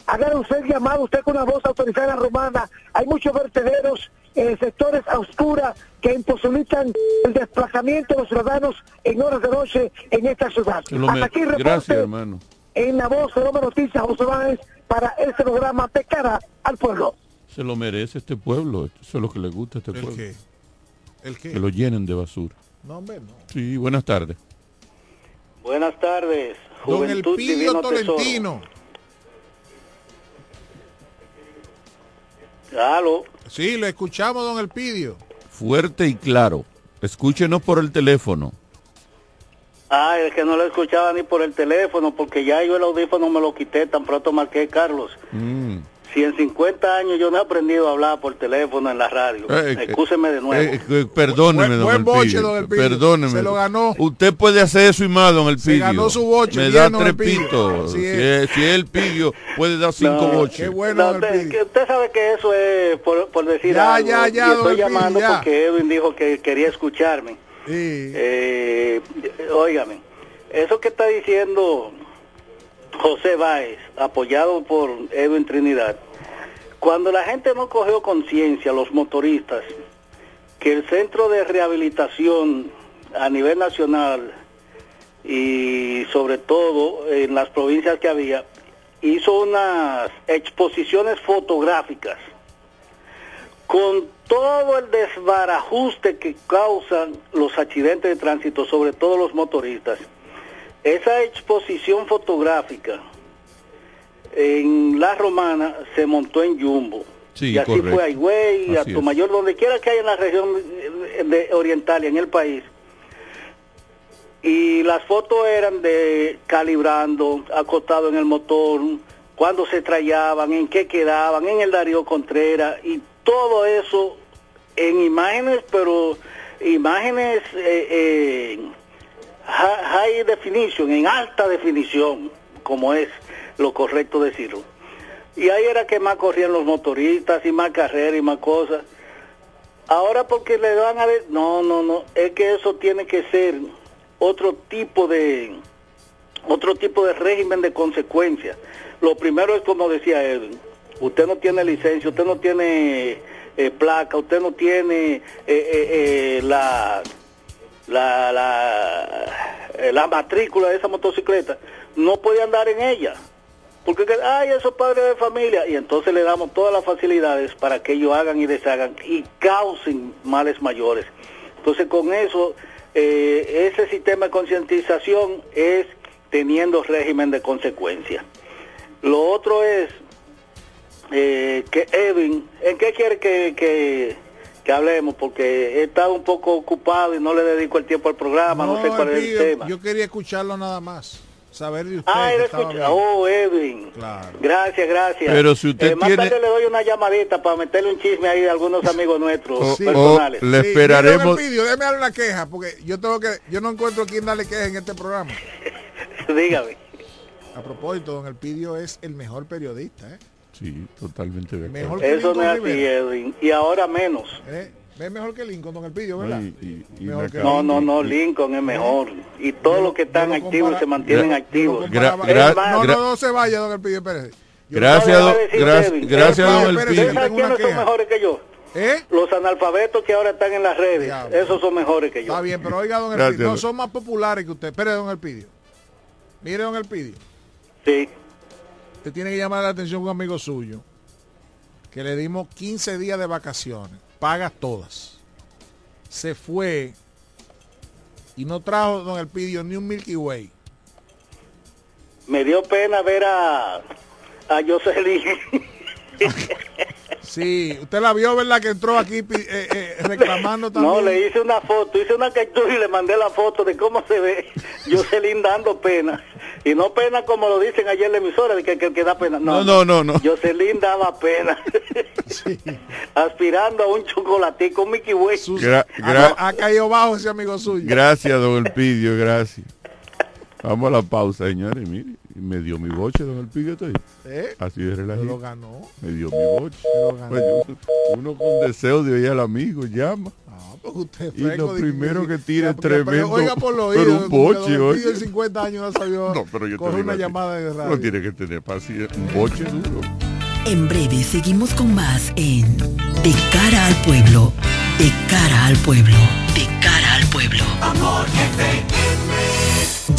Haga usted llamado, usted con una voz autorizada en romana. Hay muchos vertederos, eh, sectores a oscuras que imposibilitan el desplazamiento de los ciudadanos en horas de noche en esta ciudad.
Lo
Hasta aquí el reporte
Gracias, hermano.
en la voz de Roma Noticias, José Báez, para este programa de cara al pueblo.
Se lo merece este pueblo. Eso es lo que le gusta a este
¿El
pueblo.
qué? ¿El qué?
Que lo llenen de basura.
No, hombre, no.
Sí, buenas tardes.
Buenas tardes.
Don
Juventud
Elpidio
Divino Tesoro.
Tolentino. Sí, lo escuchamos, don Elpidio.
Fuerte y claro. Escúchenos por el teléfono.
Ah, es que no lo escuchaba ni por el teléfono, porque ya yo el audífono me lo quité, tan pronto marqué Carlos.
Mm.
Si en 50 años yo no he aprendido a hablar por teléfono en la radio,
Eh, eh,
excúseme de nuevo.
Eh, eh, perdóneme,
Buen-
don
buen boche, don Elpidio.
Perdóneme.
Se lo ganó.
Usted puede hacer eso y más, don Elpidio.
ganó su boche,
Me da tres pitos. Si,
es.
si él pidió, puede dar cinco
No,
boches.
Qué bueno,
No,
don
usted, que usted sabe que eso es por, por decir
Ya,
algo.
ya, ya,
y
don
estoy llamando
ya.
porque Edwin dijo que quería escucharme.
Sí.
Eh, óigame, eso que está diciendo José Báez, apoyado por Edwin Trinidad, Cuando la gente no cogió conciencia, los motoristas, que el centro de rehabilitación a nivel nacional y sobre todo en las provincias que había, hizo unas exposiciones fotográficas con todo el desbarajuste que causan los accidentes de tránsito, sobre todo los motoristas. Esa exposición fotográfica en La Romana se montó en Jumbo.
Sí,
y así
correcto.
fue a Higüey, a. Tomayor, donde quiera que haya en la región de oriental y en el país. Y las fotos eran de calibrando, acostado en el motor, cuando se trayaban, en qué quedaban, en el Darío Contreras, y todo eso en imágenes, pero imágenes eh, eh, high definition, en alta definición, como es lo correcto decirlo. Y ahí era que más corrían los motoristas y más carreras y más cosas. Ahora porque le van a ver, no, no, no, es que eso tiene que ser otro tipo de otro tipo de régimen de consecuencias. Lo primero es como decía Edwin, usted no tiene licencia, usted no tiene eh, placa, usted no tiene eh, eh, la la, la, eh, la matrícula de esa motocicleta, no puede andar en ella. Porque, que, ay, esos padres de familia. Y entonces le damos todas las facilidades para que ellos hagan y deshagan y causen males mayores. Entonces, con eso, eh, ese sistema de concientización es teniendo régimen de consecuencia. Lo otro es eh, que Edwin, ¿en qué quiere que, que hablemos? Porque he estado un poco ocupado y no le dedico el tiempo al programa, no, sé cuál es el tema.
Yo quería escucharlo nada más. Saber de usted.
Ah, él escucha. Oh, Edwin.
Claro.
Gracias, gracias.
Pero si usted
Eh, más
tiene-
tarde le doy una llamadita para meterle un chisme ahí de algunos amigos nuestros
O-
personales.
o le
Sí,
esperaremos.
Elpidio, déjeme darle una queja, porque yo tengo que, yo no encuentro a quién darle queja en este programa.
Dígame.
A propósito, don Elpidio es el mejor periodista, ¿eh?
Sí, totalmente de acuerdo.
Eso no es así. Edwin. Y ahora menos.
¿Eh? ¿Ve mejor que Lincoln, don Elpidio, verdad?
Y- y- y
que
No, no, no, Lincoln es mejor. Y todos los que están
lo
activos
compara-
se mantienen
Gra-
activos.
Gra- gra-
Es no, no, no se vaya, don Elpidio Pérez. Yo-
Gracias,
No, decir,
gra-
Edwin.
gracias, don
espérate,
¿Ustedes
Elpidio.
saben quiénes son mejores que yo?
¿Eh?
Los analfabetos que ahora están en las redes.
Diablo.
Esos son mejores que yo.
Está bien, pero oiga, don Elpidio, no son más populares que usted. Espere, don Elpidio. Mire, don Elpidio,
Sí.
Usted tiene que llamar la atención a un amigo suyo que le dimos 15 días de vacaciones, paga todas. Se fue y no trajo, don Elpidio, ni un Milky Way.
Me dio pena ver a, a Jocelyn.
Sí, usted la vio, ¿verdad? Que entró aquí eh, eh, reclamando también.
No, le hice una foto, hice una captura y le mandé la foto de cómo se ve Jocelyn dando pena. Y no pena como lo dicen ayer en la emisora, de que, que, que da pena. No,
No, no, no, no.
Jocelyn daba pena. Aspirando a un chocolatico, un Mickey Way.
Sus-
Gra-
ha,
gra-
ha caído bajo ese amigo suyo.
Gracias, don Elpidio, gracias. Vamos a la pausa, señores. Mire, me dio mi boche, don Elpidio. estoy.
¿Eh?
Así de
Se lo
relajado.
ganó.
Me dio mi boche.
lo ganó.
Pues yo- uno con deseo de oír al amigo, llama.
Usted
Y lo primero que tira es tremendo,
Oiga por lo
pero
oído.
un boche, oye.
en 50 años no sabió
No, pero yo te
coger
digo
una llamada de radio.
No tiene que tener paciencia. Un boche duro.
En breve seguimos con más en De cara al pueblo, de cara al pueblo, de cara al pueblo.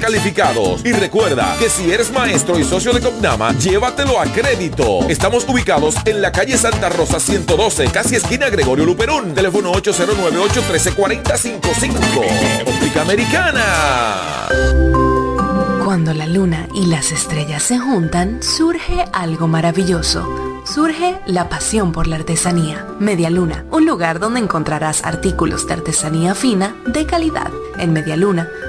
calificados. Y recuerda que si eres maestro y socio de Copnama, llévatelo a crédito. Estamos ubicados en la calle Santa Rosa 112, casi esquina Gregorio Luperón. Teléfono 809-813-4055. Óptica Americana.
Cuando la luna y las estrellas se juntan, surge algo maravilloso. Surge la pasión por la artesanía. Media Luna, un lugar donde encontrarás artículos de artesanía fina de calidad. En Media Luna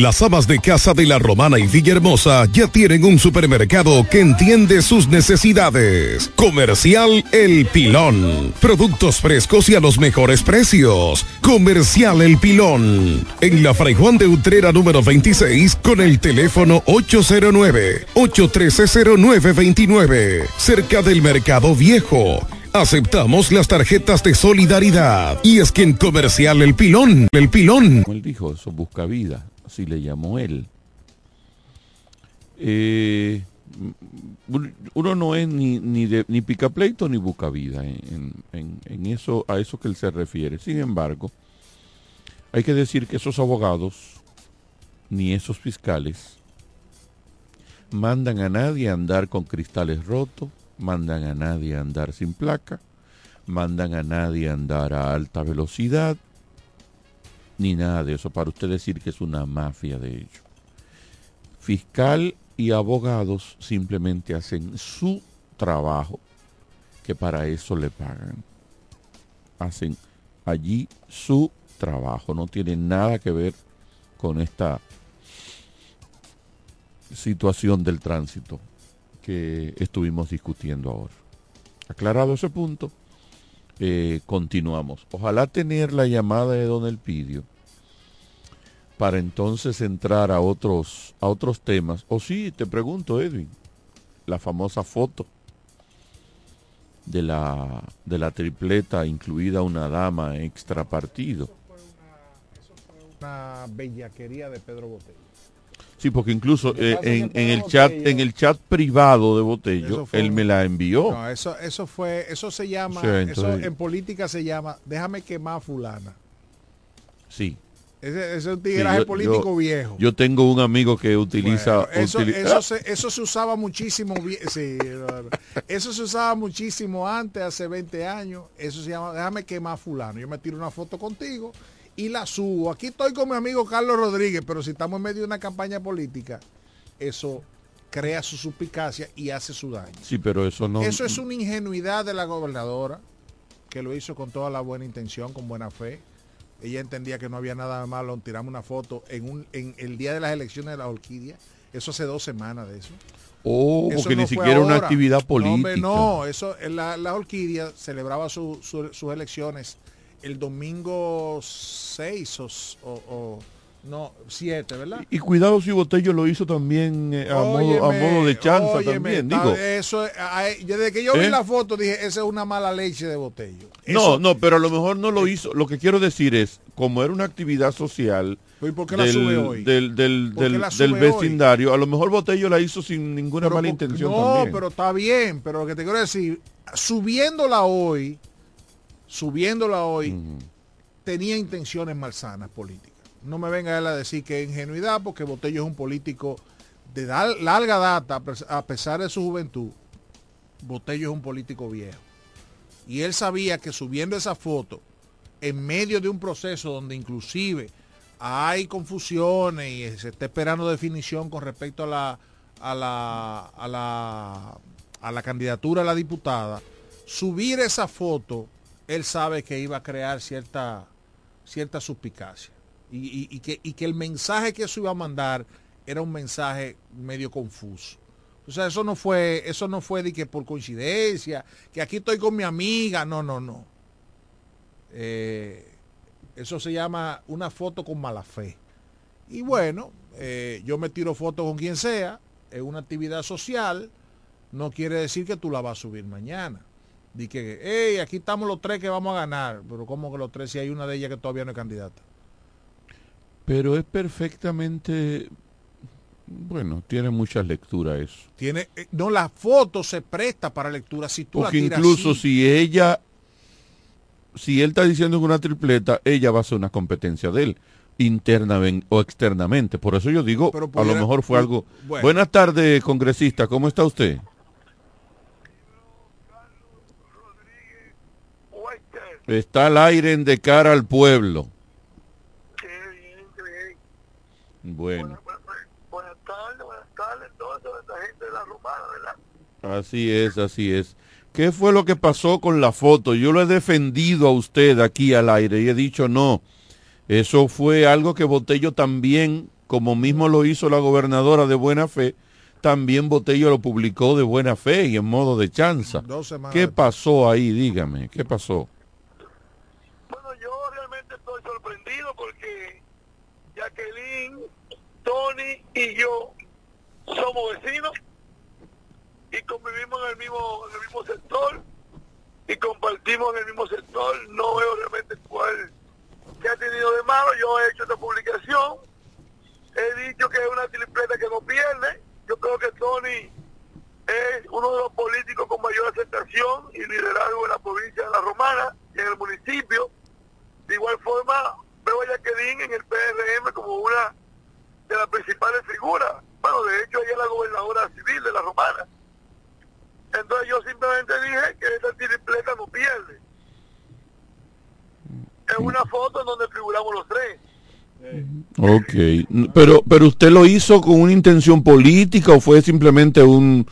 Las amas de casa de la Romana y Villahermosa ya tienen un supermercado que entiende sus necesidades. Comercial El Pilón. Productos frescos y a los mejores precios. Comercial El Pilón. En la Fray Juan de Utrera número 26 con el teléfono 809-813-0929. Cerca del Mercado Viejo. Aceptamos las tarjetas de solidaridad. Y es que en Comercial El Pilón, El Pilón.
Como él dijo, eso busca vida, así le llamó él. Eh, uno no es ni, ni, de, ni picapleito ni busca vida en, en, en eso, a eso que él se refiere. Sin embargo, hay que decir que esos abogados, ni esos fiscales, mandan a nadie a andar con cristales rotos, mandan a nadie a andar sin placa, mandan a nadie a andar a alta velocidad, ni nada de eso, para usted decir que es una mafia de hecho. Fiscal y abogados simplemente hacen su trabajo, que para eso le pagan. Hacen allí su trabajo, no tiene nada que ver con esta situación del tránsito que estuvimos discutiendo ahora. Aclarado ese punto, eh, continuamos. Ojalá tener la llamada de Don Elpidio para entonces entrar a otros, a otros temas. O sí, te pregunto, Edwin, la famosa foto de la, de la tripleta, incluida una dama extra partido.
Una bellaquería de Pedro Botello.
Sí, porque incluso eh, en, en el chat, en el chat privado de Botello,
fue
él me la envió.
No, eso, eso fue, eso se llama,
Sí, entonces-
eso en política se llama, déjame quemar a fulana.
Sí.
Ese, es un
Sí,
tigueraje
yo-
político
yo-
viejo.
Yo tengo un amigo que utiliza...
Bueno, eso,
utili-
eso, se, eso se usaba muchísimo, sí, eso se usaba muchísimo antes, hace 20 años. Eso se llama, déjame quemar a fulano. Yo me tiro una foto contigo y la subo. Aquí estoy con mi amigo Carlos Rodríguez, pero si estamos en medio de una campaña política, eso crea su suspicacia y hace su daño.
Sí, pero eso no...
Eso es una ingenuidad de la gobernadora, que lo hizo con toda la buena intención, con buena fe. Ella entendía que no había nada malo tirarme una foto en, un, en el día de las elecciones de la orquídea, Eso hace dos semanas de eso.
Oh,
Eso
porque
no
ni siquiera una
ahora.
actividad
No,
política.
hombre, No, eso, la, la Orquídea celebraba su- su- sus elecciones el domingo 6 o, o- no, 7, ¿verdad?
Y cuidado si Botello lo hizo también eh, a, modo, a
Óyeme,
modo de chanza
óyeme,
también. Digo,
eso, desde que yo vi
¿Eh?
la foto dije, esa es una mala leche de Botello.
no,
Eso-
no, pero a lo mejor no lo hizo. Lo que quiero decir es, como era una actividad social
¿Y por qué la
del,
sube hoy?
del, del,
¿Por qué
del-
la
del
sube
vecindario, a lo mejor Botello la hizo sin ninguna
Pero
mala intención
no,
también.
pero está bien, pero lo que te quiero decir, subiéndola hoy, subiéndola hoy, tenía intenciones malsanas políticas. No me venga él a decir que es ingenuidad, porque Botello es un político de larga data, a pesar de su juventud. Botello es un político viejo. Y él sabía que subiendo esa foto, en medio de un proceso donde inclusive hay confusiones y se está esperando definición con respecto a la, a la, a la, a la candidatura a la diputada, subir esa foto, él sabe que iba a crear cierta, cierta suspicacia. Y, que el mensaje que eso iba a mandar era un mensaje medio confuso. O sea, eso no fue, eso no fue de que por coincidencia, que aquí estoy con mi amiga, no, no, no. Eh, eso se llama una foto con mala fe. Y bueno, eh, yo me tiro fotos con quien sea, es una actividad social, no quiere decir que tú la vas a subir mañana. Di que, hey, aquí estamos los tres que vamos a ganar, pero ¿cómo que los tres si hay una de ellas que todavía no es candidata?
Pero es perfectamente, bueno, tiene muchas lecturas eso.
Tiene, eh, no, la foto se presta para lectura si tú
Porque
la tiras
incluso
así.
si ella, si él está diciendo que una tripleta, ella va a ser una competencia de él, interna o externamente. Por eso yo digo, a lo mejor fue algo...
bueno.
Buenas tardes, congresista, ¿cómo está usted? Está al aire en de cara al pueblo. Bueno.
Buenas tardes, buenas tardes, toda esta gente de la romana, ¿verdad?
Así es, así es. ¿Qué fue lo que pasó con la foto? Yo lo he defendido a usted aquí al aire y he dicho no. Eso fue algo que Botello también, como mismo lo hizo la gobernadora de buena fe, también Botello lo publicó de buena fe y en modo de chanza. ¿Qué pasó ahí? Dígame, ¿qué pasó?
Bueno, yo realmente estoy porque Jacqueline, Tony y yo somos vecinos y convivimos en el mismo, en el mismo sector y compartimos en el mismo sector. No veo realmente cuál que ha tenido de malo. Yo he hecho esta publicación. He dicho que es una tripleta que no pierde. Yo creo que Tony es uno de los políticos con mayor aceptación y liderazgo en la provincia de La Romana y en el municipio. De igual forma, veo a Jacqueline en el PRM como una de las principales figuras. Bueno, de hecho, ella es la gobernadora civil de La Romana. Entonces yo simplemente dije que esa tripleta no pierde. Es una foto en donde figuramos los tres.
Ok, pero, pero usted lo hizo con una intención política o fue simplemente un...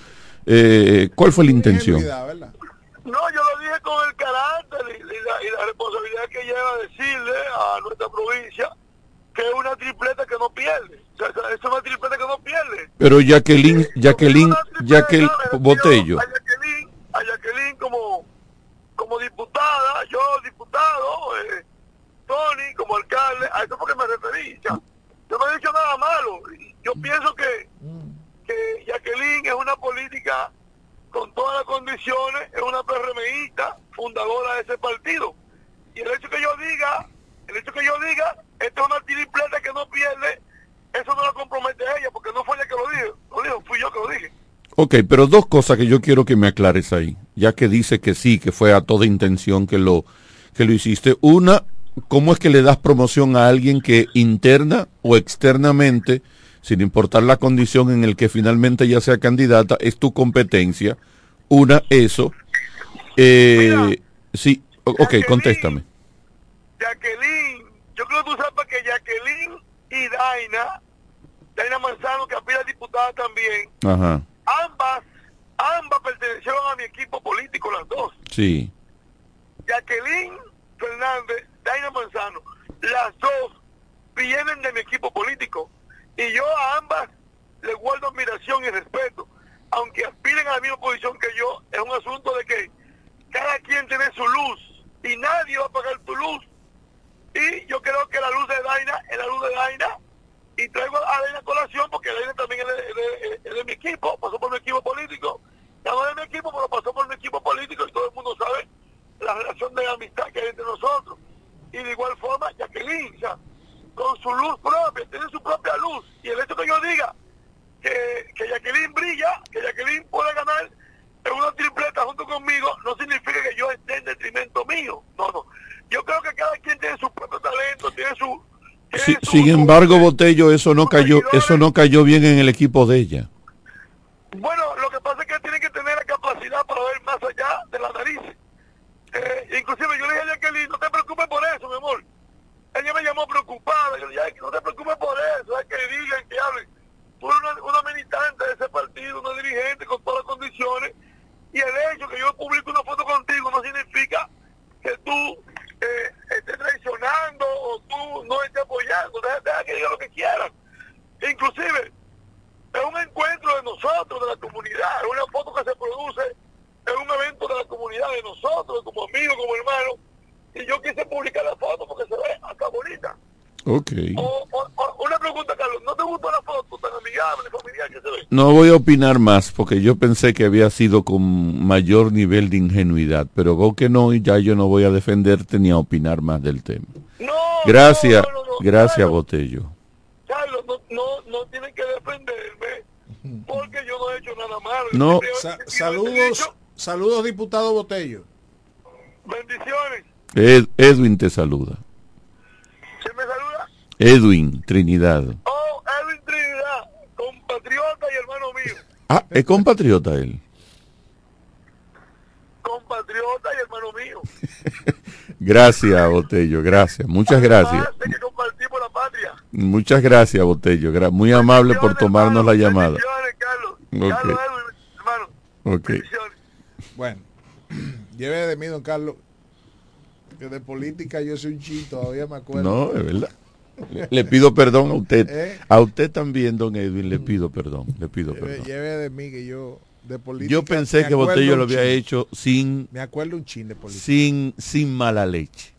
eh, ¿Cuál fue la intención?
No, yo con el carácter y, y la, y la responsabilidad que lleva decirle a nuestra provincia que es una tripleta que no pierde. O sea, es una tripleta que no pierde.
Pero Jacqueline, Jacqueline, Jacqueline Botello.
A Jacqueline, a Jacqueline como, como diputada, yo diputado, eh, Tony como alcalde, a eso fue que me referí. O sea, yo no he dicho nada malo. Yo pienso que, que Jacqueline es una política con todas las condiciones, es una PRMista, fundadora de ese partido. Y el hecho que yo diga, el hecho que yo diga, esta es una tripleta que no pierde, eso no la compromete a ella, porque no fue ella que lo dijo, lo dijo, fui yo que lo dije.
Ok, pero dos cosas que yo quiero que me aclares ahí, ya que dice que sí, que fue a toda intención que lo, que lo hiciste. Una, ¿cómo es que le das promoción a alguien que interna o externamente, sin importar la condición en el que finalmente ya sea candidata, es tu competencia? Una, eso. Eh, sí, o- ok, contéstame.
Jacqueline, yo creo que tú sepas que Jacqueline y Daina, Daina Manzano, que aspira a diputada también,
Ajá,
ambas, ambas pertenecieron a mi equipo político, las dos.
sí.
Jacqueline Fernández, Daina Manzano, las dos vienen de mi equipo político. Y yo a ambas le guardo admiración y respeto. Aunque aspiren a la misma posición que yo, es un asunto de que cada quien tiene su luz y nadie va a pagar tu luz. Y yo creo que la luz de Daina es la luz de Daina. Y traigo a Daina colación porque Daina también es de, de- mi equipo, pasó por mi equipo político. Ya no es de mi equipo, pero pasó por mi equipo político y todo el mundo sabe la relación de amistad que hay entre nosotros. Y de igual forma, Jacqueline, sea, con su luz propia, tiene su propia luz. Y el hecho que yo diga que, que Jacqueline brilla, que Jacqueline puede ganar en una tripleta junto conmigo, no significa que yo esté en detrimento mío. No, no. Yo creo que cada quien tiene su propio talento, tiene su...
Sí, sin embargo, Botello, eso no cayó, eso no cayó bien en el equipo de ella.
Bueno, lo que pasa es que tiene que tener la capacidad para ver más allá de la nariz. Eh, inclusive yo le dije a Jacqueline, no te preocupes por eso, mi amor. Ella me llamó preocupada. Yo le dije, "Ay, no te preocupes por eso, es que digan, que hablen. Tú eres una, militante de ese partido, una dirigente con todas las condiciones. Y el hecho que yo publique una foto contigo no significa que tú eh, estés traicionando o tú no estés apoyando. Deja que digan lo que quieran. Inclusive, es un encuentro de nosotros, de la comunidad, es una foto que se produce en un evento de la comunidad de nosotros, como amigos, como hermanos, y yo quise publicar la foto porque se ve hasta bonita.
Ok.
O, o- o- una pregunta, Carlos, ¿no te gustó la foto tan amigable, familiar que se ve?
No voy a opinar más porque yo pensé que había sido con mayor nivel de ingenuidad, pero veo que no y ya yo no voy a defenderte ni a opinar más del tema. gracias, gracias Botello.
Carlos, no, no, no tienen que defenderme porque yo no he hecho nada malo.
No.
Sa- saludos, saludos, diputado Botello.
Bendiciones.
Ed- Edwin te saluda.
¿Se me saluda?
Edwin Trinidad.
Oh, Edwin Trinidad, compatriota y hermano mío.
Ah, es compatriota él.
Compatriota y hermano mío.
Gracias, Botello, gracias. Muchas gracias.
Más de que compartimos la patria.
Muchas gracias, Botello. Gra- muy amable por tomarnos la llamada.
Bendiciones, Carlos.
Ok.
Carlos Edwin, hermano.
Ok.
Bueno, lleve de mí, don Carlos, que de política yo soy un chito, todavía me acuerdo.
No, es verdad. Le, le pido perdón a usted.
¿Eh?
A usted también, don Edwin, le pido perdón. Le pido
Lleve,
perdón.
lleve de mí que yo de política.
Yo pensé que Botello lo había
chin.
hecho sin,
Me acuerdo un chin de política.
sin, sin mala leche.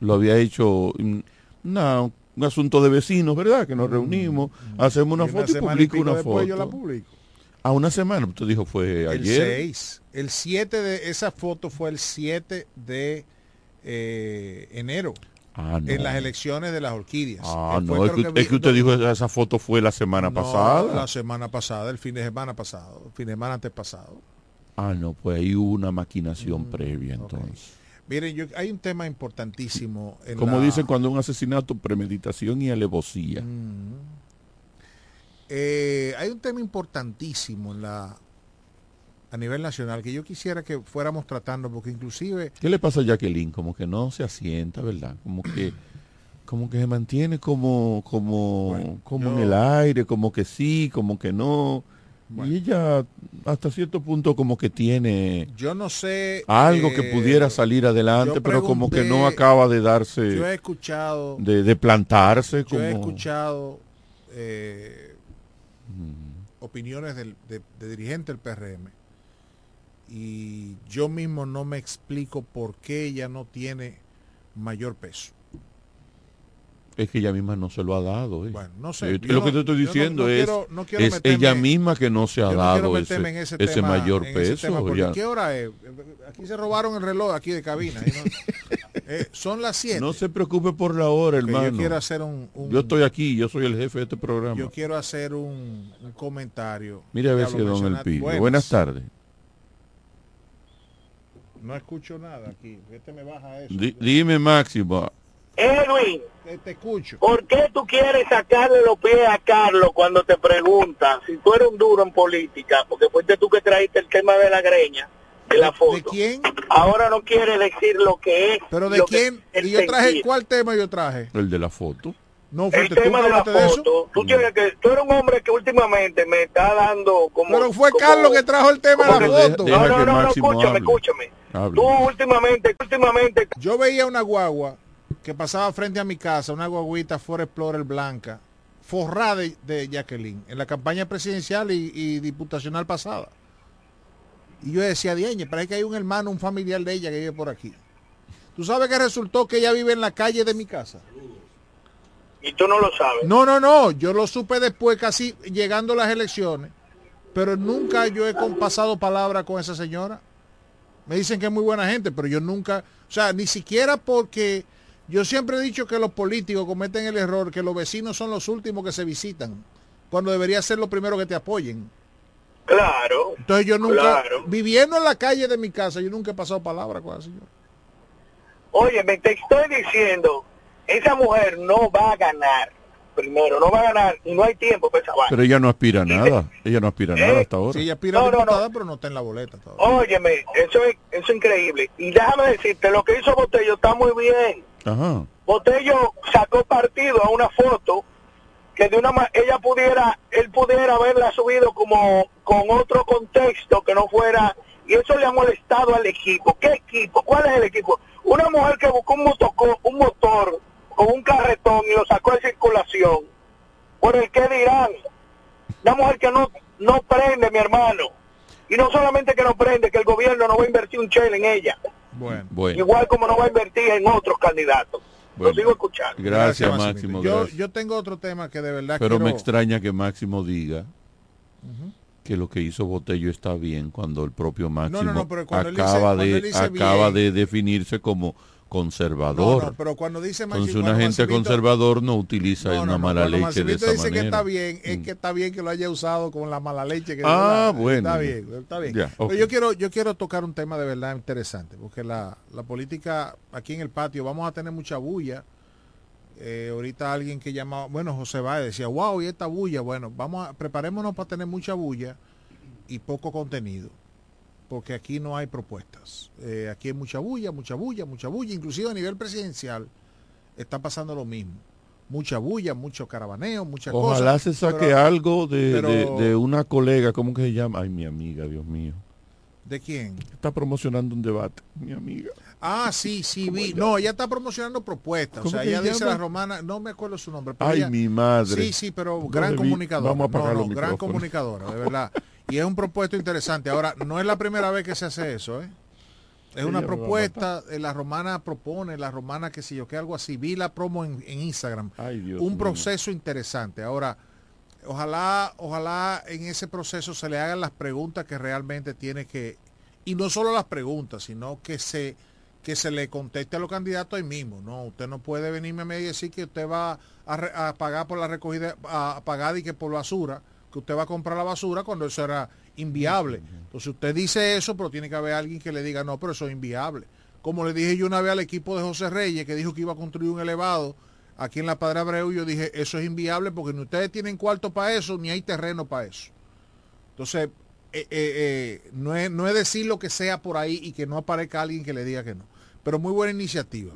Lo había hecho mm, una- un asunto de vecinos, ¿verdad? Que nos reunimos, hacemos una
Mm,
foto y publico una foto.
yo la publico.
A una semana, usted dijo fue
El
ayer.
6. El 7 de esa foto fue el 7 de eh, enero.
Ah, no.
En las elecciones de las orquídeas.
Ah, no, es que, es que usted dijo que esa foto fue la semana
No,
pasada.
La semana pasada, el fin de semana pasado, el fin de semana antes pasado.
Ah, no, pues hay una maquinación
Mm,
previa entonces.
Miren, yo, hay un tema importantísimo. En
Como
la-
dicen cuando un asesinato, premeditación y alevosía.
Mm. Eh, hay un tema importantísimo en la a nivel nacional que yo quisiera que fuéramos tratando porque inclusive
¿Qué le pasa a Jacqueline? Como que no se asienta, ¿verdad? Como que como que se mantiene como como como en el aire, como que sí, como que no. Y ella hasta cierto punto como que tiene
yo no sé
algo que
eh,
pudiera salir adelante, pero como que no acaba de darse
yo he escuchado
de, de plantarse
yo
como
he escuchado eh, opiniones del- de, de dirigentes del PRM y yo mismo no me explico por qué ella no tiene mayor peso.
Es que ella misma no se lo ha dado. eh.
Bueno, no sé,
Eh, lo que te estoy
no-
diciendo
no
es,
quiero-
es
meterme-
ella misma que no se ha dado ese,
ese,
mayor
en ese
peso.
tema, porque. ¿Qué hora es? Aquí se robaron el reloj aquí de cabina. Eh, son las 7.
No se preocupe por la hora,
Ok, yo
hermano.
quiero hacer un- un-
Yo estoy aquí, yo soy el jefe de este programa.
Yo quiero hacer un, un comentario.
Mire a ver si don El.
Buenas
tardes.
No escucho nada aquí. Este me baja eso.
Di- dime, Máximo.
Edwin,
Te, te escucho.
¿por qué tú quieres sacarle los pies a Carlos cuando te preguntan si tú eres un duro en política? Porque fuiste tú que trajiste el tema de la greña, de la foto.
¿De quién?
Ahora no quiere decir lo que es.
¿Pero de
lo
quién? ¿Y yo traje
sentía.
cuál tema yo traje?
El de la foto.
No,
El
fuiste tú
tema de la
hablaste de eso.
foto, tú tienes que, tú eres un hombre que últimamente me está dando como...
Pero fue
como-
Carlos que trajo el tema de la foto.
deja
No, no, no, no, escúchame,
hable.
escúchame. Tú últimamente, últimamente,
Yo veía una guagua que pasaba frente a mi casa, una guaguita Ford Explorer blanca, forrada de, de Jacqueline en la campaña presidencial y, y diputacional pasada. Y yo decía, Dieñe, parece que hay un hermano, un familiar de ella que vive por aquí. ¿Tú sabes que resultó que ella vive en la calle de mi casa?
Y tú no lo sabes.
No, no, no, yo lo supe después, casi llegando las elecciones, pero nunca yo he compasado palabra con esa señora. Me dicen que es muy buena gente, pero yo nunca, o sea, ni siquiera porque yo siempre he dicho que los políticos cometen el error, que los vecinos son los últimos que se visitan, cuando debería ser los primeros que te apoyen.
Claro.
Entonces yo nunca,
Claro.
viviendo en la calle de mi casa, yo nunca he pasado palabra con la señora.
Oye, me te estoy diciendo, esa mujer no va a ganar. Primero, no va a ganar y no hay tiempo para esa vaina.
Pero ella no aspira a nada. Ella no aspira a nada hasta ahora.
Sí, ella aspira a
No, no,
diputada, pero no está en la boleta todavía.
Óyeme, eso es, eso es increíble. Y déjame decirte, lo que hizo Botello está muy bien.
Ajá.
Botello sacó partido a una foto que de una ma- ella pudiera, él pudiera haberla subido como con otro contexto que no fuera, y eso le ha molestado al equipo. ¿Qué equipo? ¿Cuál es el equipo? Una mujer que buscó un, motoco- un motor con un carretón y lo sacó de circulación. Por el que dirán, una mujer que no, no prende, mi hermano. Y no solamente que no prende, que el gobierno no va a invertir un chel en ella.
Bueno.
Bueno.
Igual como no va a invertir en otros candidatos.
Bueno.
Lo sigo escuchando.
Gracias, Máximo.
Yo,
gracias.
yo tengo otro tema que de verdad
Pero
quiero...
me extraña que Máximo diga que lo que hizo Botello está bien cuando el propio Máximo
no, no, pero cuando él dice-
acaba de acaba
bien-
de definirse como conservador.
No, no, pero cuando dice
Entonces una gente conservador no utiliza
No,
una
no,
mala leche de
Maximito
esa
dice que está bien, es que está bien que lo haya usado con la mala leche. Que
Ah, bueno.
Está bien, está bien.
Ya,
Pero yo quiero, yo quiero tocar un tema de verdad interesante, porque la, la política aquí en el patio vamos a tener mucha bulla. Eh, ahorita alguien que llamaba, bueno, José Báez decía, wow, y esta bulla, bueno, vamos a, preparémonos para tener mucha bulla y poco contenido, porque aquí no hay propuestas. Eh, aquí hay mucha bulla, mucha bulla, mucha bulla, inclusive a nivel presidencial está pasando lo mismo. Mucha bulla, mucho caravaneo, muchas cosas.
Ojalá se saque
pero-
algo de,
pero-
de- de una colega, ¿cómo que se llama? Ay, mi amiga, Dios mío.
¿De quién?
Está promocionando un debate, mi amiga.
Ah, sí, sí, vi. No, ella está promocionando propuestas. O
¿Cómo
sea, ella dice
llama?
la romana, no me acuerdo su nombre. pero
Ay,
ella-
mi madre.
Sí, sí, pero gran comunicadora.
Vamos a apagar
No,
los
no, gran
micrófonos.
comunicadora, de verdad. Y es un propuesto interesante. Ahora, no es la primera vez que se hace eso, ¿eh? Es una propuesta, eh, la romana propone, la romana que sé yo, que algo así. Vi la promo en, en Instagram.
Ay, Dios
un
mío.
proceso interesante. Ahora, ojalá, ojalá en ese proceso se le hagan las preguntas que realmente tiene que, y no solo las preguntas, sino que se que se le conteste a los candidatos ahí mismo. No, usted no puede venirme a mí y decir que usted va a, re- a pagar por la recogida, a, a pagar y que por basura, que usted va a comprar la basura cuando eso era inviable. Entonces usted dice eso, pero tiene que haber alguien que le diga, no, pero eso es inviable. Como le dije yo una vez al equipo de José Reyes, que dijo que iba a construir un elevado aquí en la Padre Abreu, yo dije, eso es inviable porque ni ustedes tienen cuarto para eso, ni hay terreno para eso. Entonces, eh, eh, eh, no, es, no es decir lo que sea por ahí y que no aparezca alguien que le diga que no. Pero muy buena iniciativa.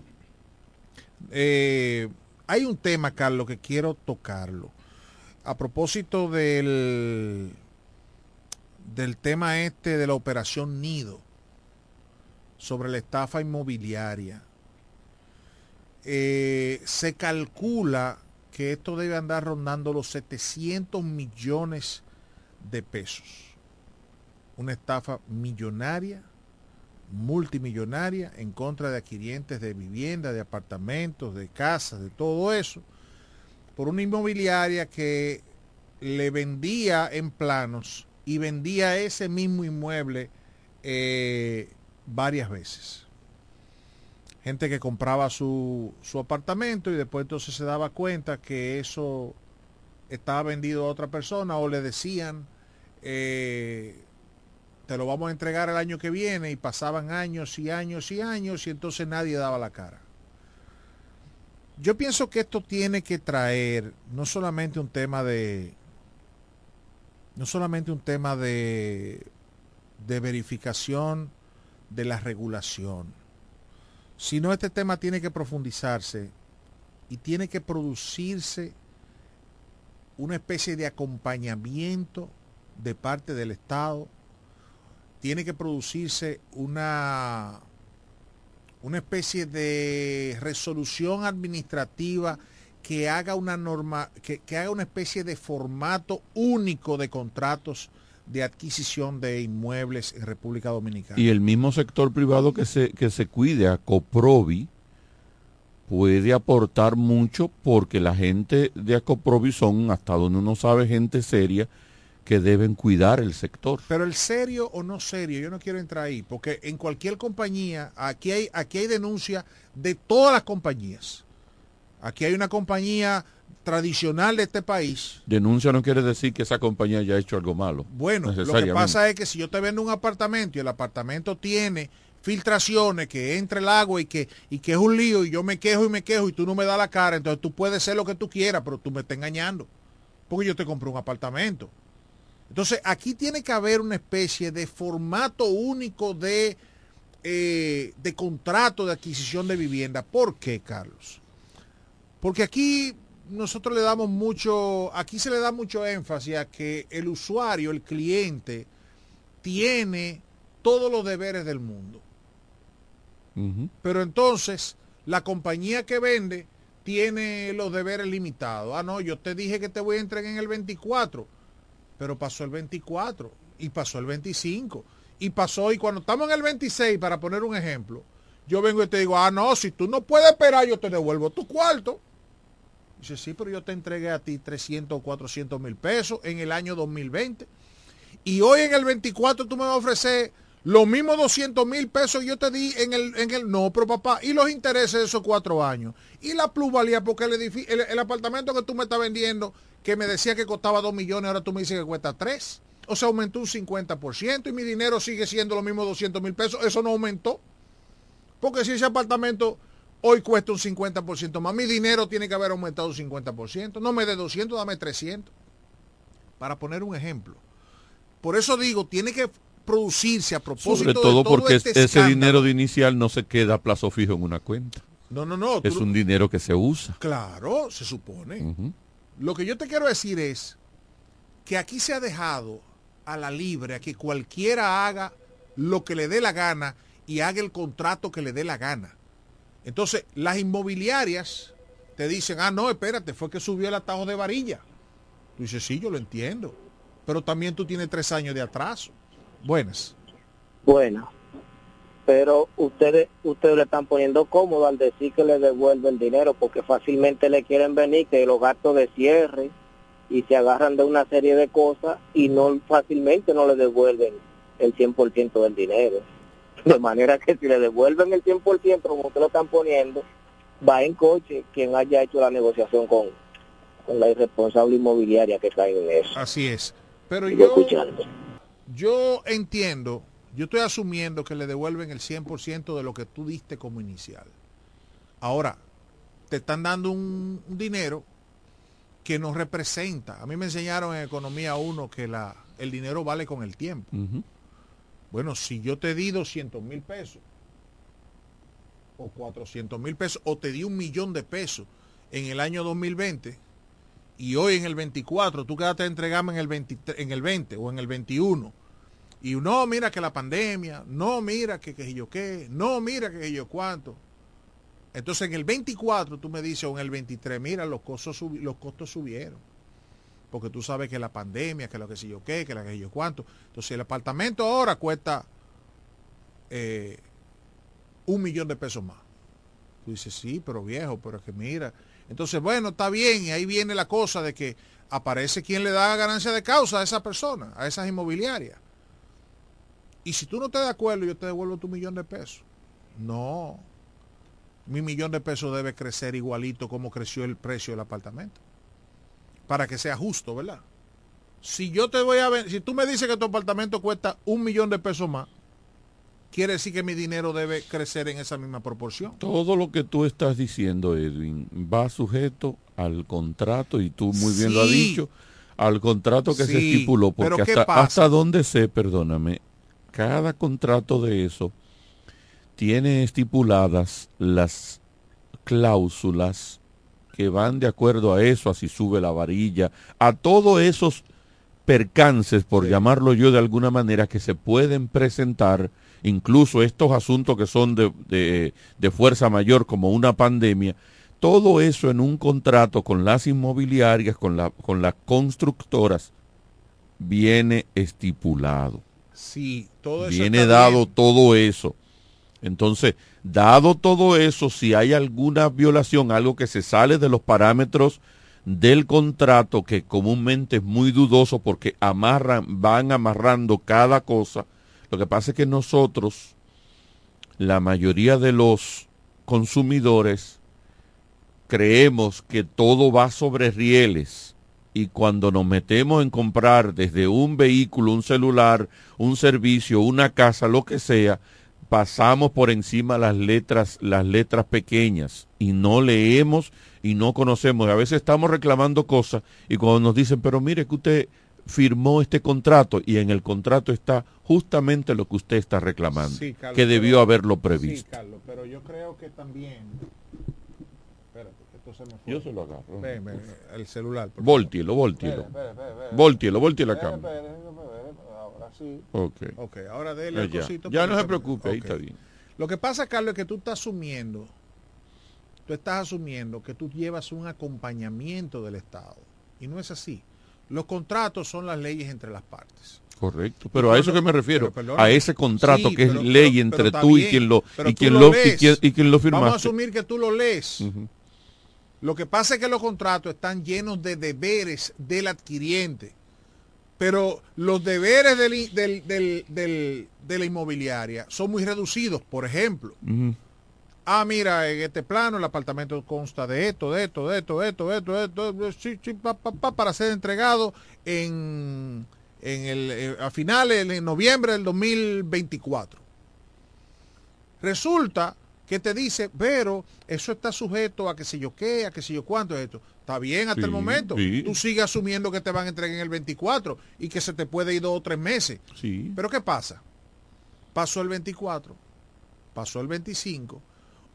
Hay un tema, Carlos, que quiero tocarlo. A propósito del, del tema este de la operación Nido sobre la estafa inmobiliaria. Eh, se calcula que esto debe andar rondando los 700 millones de pesos. Una estafa millonaria, multimillonaria, en contra de adquirientes de vivienda, de apartamentos, de casas, de todo eso, por una inmobiliaria que le vendía en planos y vendía ese mismo inmueble eh, varias veces. Gente que compraba su, su apartamento y después entonces se daba cuenta que eso estaba vendido a otra persona o le decían, eh, te lo vamos a entregar el año que viene y pasaban años y años y años y entonces nadie daba la cara. Yo pienso que esto tiene que traer no solamente un tema de no solamente un tema de de verificación de la regulación, sino este tema tiene que profundizarse y tiene que producirse una especie de acompañamiento de parte del Estado, tiene que producirse una, una especie de resolución administrativa que haga una norma, que, que haga una especie de formato único de contratos de adquisición de inmuebles en República Dominicana.
Y el mismo sector privado que se, que se cuide a Coprovi puede aportar mucho porque la gente de Acoprovi son, hasta donde uno sabe, gente seria que deben cuidar el sector.
Pero el serio o no serio, yo no quiero entrar ahí, porque en cualquier compañía, aquí hay, aquí hay denuncia de todas las compañías. Aquí hay una compañía tradicional de este país.
Denuncia no quiere decir que esa compañía haya hecho algo malo.
Bueno, lo que pasa es que si yo te vendo un apartamento y el apartamento tiene filtraciones, que entra el agua y que, y que es un lío y yo me quejo y me quejo y tú no me das la cara, entonces tú puedes ser lo que tú quieras, pero tú me estás engañando. Porque yo te compré un apartamento. Entonces aquí tiene que haber una especie de formato único de, eh, de contrato de adquisición de vivienda. ¿Por qué, Carlos? Porque aquí nosotros le damos mucho, aquí se le da mucho énfasis a que el usuario, el cliente, tiene todos los deberes del mundo. Pero entonces, la compañía que vende tiene los deberes limitados. Ah, no, yo te dije que te voy a entregar en el 24, pero pasó el 24 y pasó el 25 y pasó y cuando estamos en el 26, para poner un ejemplo, yo vengo y te digo, ah, no, si tú no puedes esperar, yo te devuelvo tu cuarto. Dice, sí, pero yo te entregué a ti 300 o 400 mil pesos en el año 2020. Y hoy en el 24 tú me vas a ofrecer los mismos 200 mil pesos que yo te di en el, en el... No, pero papá, y los intereses de esos cuatro años. Y la plusvalía, porque el, el, el apartamento que tú me estás vendiendo, que me decía que costaba 2 millones, ahora tú me dices que cuesta 3. O sea, aumentó un 50% y mi dinero sigue siendo los mismos 200 mil pesos. Eso no aumentó. Porque si ese apartamento hoy cuesta un 50% más, mi dinero tiene que haber aumentado un 50%. No me dé 200, dame 300. Para poner un ejemplo. Por eso digo, tiene que producirse a propósito
Sobre todo,
de todo
porque
este
ese
escándalo.
dinero de inicial no se queda a plazo fijo en una cuenta.
No, no, no.
Es
tú-
un dinero que se usa.
Claro, se supone. Lo que yo te quiero decir es que aquí se ha dejado a la libre a que cualquiera haga lo que le dé la gana y haga el contrato que le dé la gana. Entonces, las inmobiliarias te dicen, ah, no, espérate, fue que subió el atajo de varilla. Tú dices, sí, yo lo entiendo. Pero también tú tienes tres años de atraso. Buenas.
Bueno, pero ustedes ustedes le están poniendo cómodo al decir que le devuelven dinero porque fácilmente le quieren venir que los gastos de cierre y se agarran de una serie de cosas y no fácilmente no le devuelven el 100% del dinero. De manera que si le devuelven el 100% como ustedes lo están poniendo, va en coche quien haya hecho la negociación con, con la irresponsable inmobiliaria que cae en eso.
Así es. Pero
Sigo
yo,
escuchando.
yo entiendo, yo estoy asumiendo que le devuelven el 100% de lo que tú diste como inicial. Ahora, te están dando un, un dinero que no representa. A mí me enseñaron en Economía 1 que la, el dinero vale con el tiempo. Bueno, si yo te di 200 mil pesos o 400 mil pesos o te di un millón de pesos en el año 2020 y hoy en el 24 tú quedaste a entregarme en el, 23 en el 20 o en el 21 y no, mira que la pandemia, no, mira que, que yo qué, no, mira que yo cuánto. Entonces en el 24 tú me dices o en el 23, mira, los costos, los costos subieron. Porque tú sabes que la pandemia, que lo que sé yo qué, que la que yo cuánto. Entonces el apartamento ahora cuesta eh, un millón de pesos más. Tú dices, sí, pero viejo, pero es que mira. Entonces, bueno, está bien, y ahí viene la cosa de que aparece quien le da ganancia de causa a esa persona, a esas inmobiliarias. Y si tú no estás de acuerdo, yo te devuelvo tu millón de pesos. No. Mi millón de pesos debe crecer igualito como creció el precio del apartamento. Para que sea justo, ¿verdad? Si yo te voy a ver, si tú me dices que tu apartamento cuesta un millón de pesos más, quiere decir que mi dinero debe crecer en esa misma proporción.
Todo lo que tú estás diciendo, Edwin, va sujeto al contrato, y tú muy bien lo has dicho, al contrato que se estipuló, porque
¿qué
hasta, hasta donde sé, perdóname, cada contrato de eso tiene estipuladas las cláusulas que van de acuerdo a eso, a si sube la varilla, a todos esos percances, por llamarlo yo de alguna manera, que se pueden presentar, incluso estos asuntos que son de, de- de fuerza mayor, como una pandemia, todo eso en un contrato con las inmobiliarias, con, la, con las constructoras, viene estipulado.
Sí, todo eso
viene dado
bien.
todo eso. Entonces, dado todo eso, si hay alguna violación, algo que se sale de los parámetros del contrato, que comúnmente es muy dudoso porque amarran, van amarrando cada cosa, lo que pasa es que nosotros, la mayoría de los consumidores, creemos que todo va sobre rieles y cuando nos metemos en comprar desde un vehículo, un celular, un servicio, una casa, lo que sea, pasamos por encima las letras, las letras pequeñas y no leemos y no conocemos. A veces estamos reclamando cosas y cuando nos dicen, pero mire que usted firmó este contrato y en el contrato está justamente lo que usted está reclamando,
Sí, Carlos,
que debió
pero-
haberlo
Sí,
previsto.
Carlos, pero yo creo que también. Se me fue.
Yo se lo agarro.
Ven, ven, el celular.
Voltielo, voltielo. Voltielo, voltielo la cámara.
Ahora sí.
Ok.
Ok, ahora dele al
ya.
cosito.
Ya no se preocupe, ahí está bien.
Lo que pasa, Carlos, es que tú estás asumiendo, tú estás asumiendo que tú llevas un acompañamiento del Estado. Y no es así. Los contratos son las leyes entre las partes.
Correcto, pero a eso que me refiero,
pero
a ese contrato
Sí,
que es
pero-
ley
pero-
entre tú y quien lo y quien
lo
y quien, y quien lo
Vamos a
firmaste.
asumir que tú lo lees. Lo que pasa es que los contratos están llenos de deberes del adquiriente. Pero los deberes del, del- del- del- de la inmobiliaria son muy reducidos. Por ejemplo, ah, mira, en este plano el apartamento consta de esto, de esto, de esto, de esto, de esto, de esto, de esto, sí, sí, pa, pa, pa, para ser entregado en, en el, eh, a finales de noviembre del 2024. Resulta que te dice, pero eso está sujeto a que sé yo qué, a que sé yo cuánto es esto. Está bien hasta el momento.
sí.
Tú sigues asumiendo que te van a entregar en el 24 y que se te puede ir dos o tres meses.
Sí.
Pero ¿qué pasa? Pasó el 24, pasó el 25,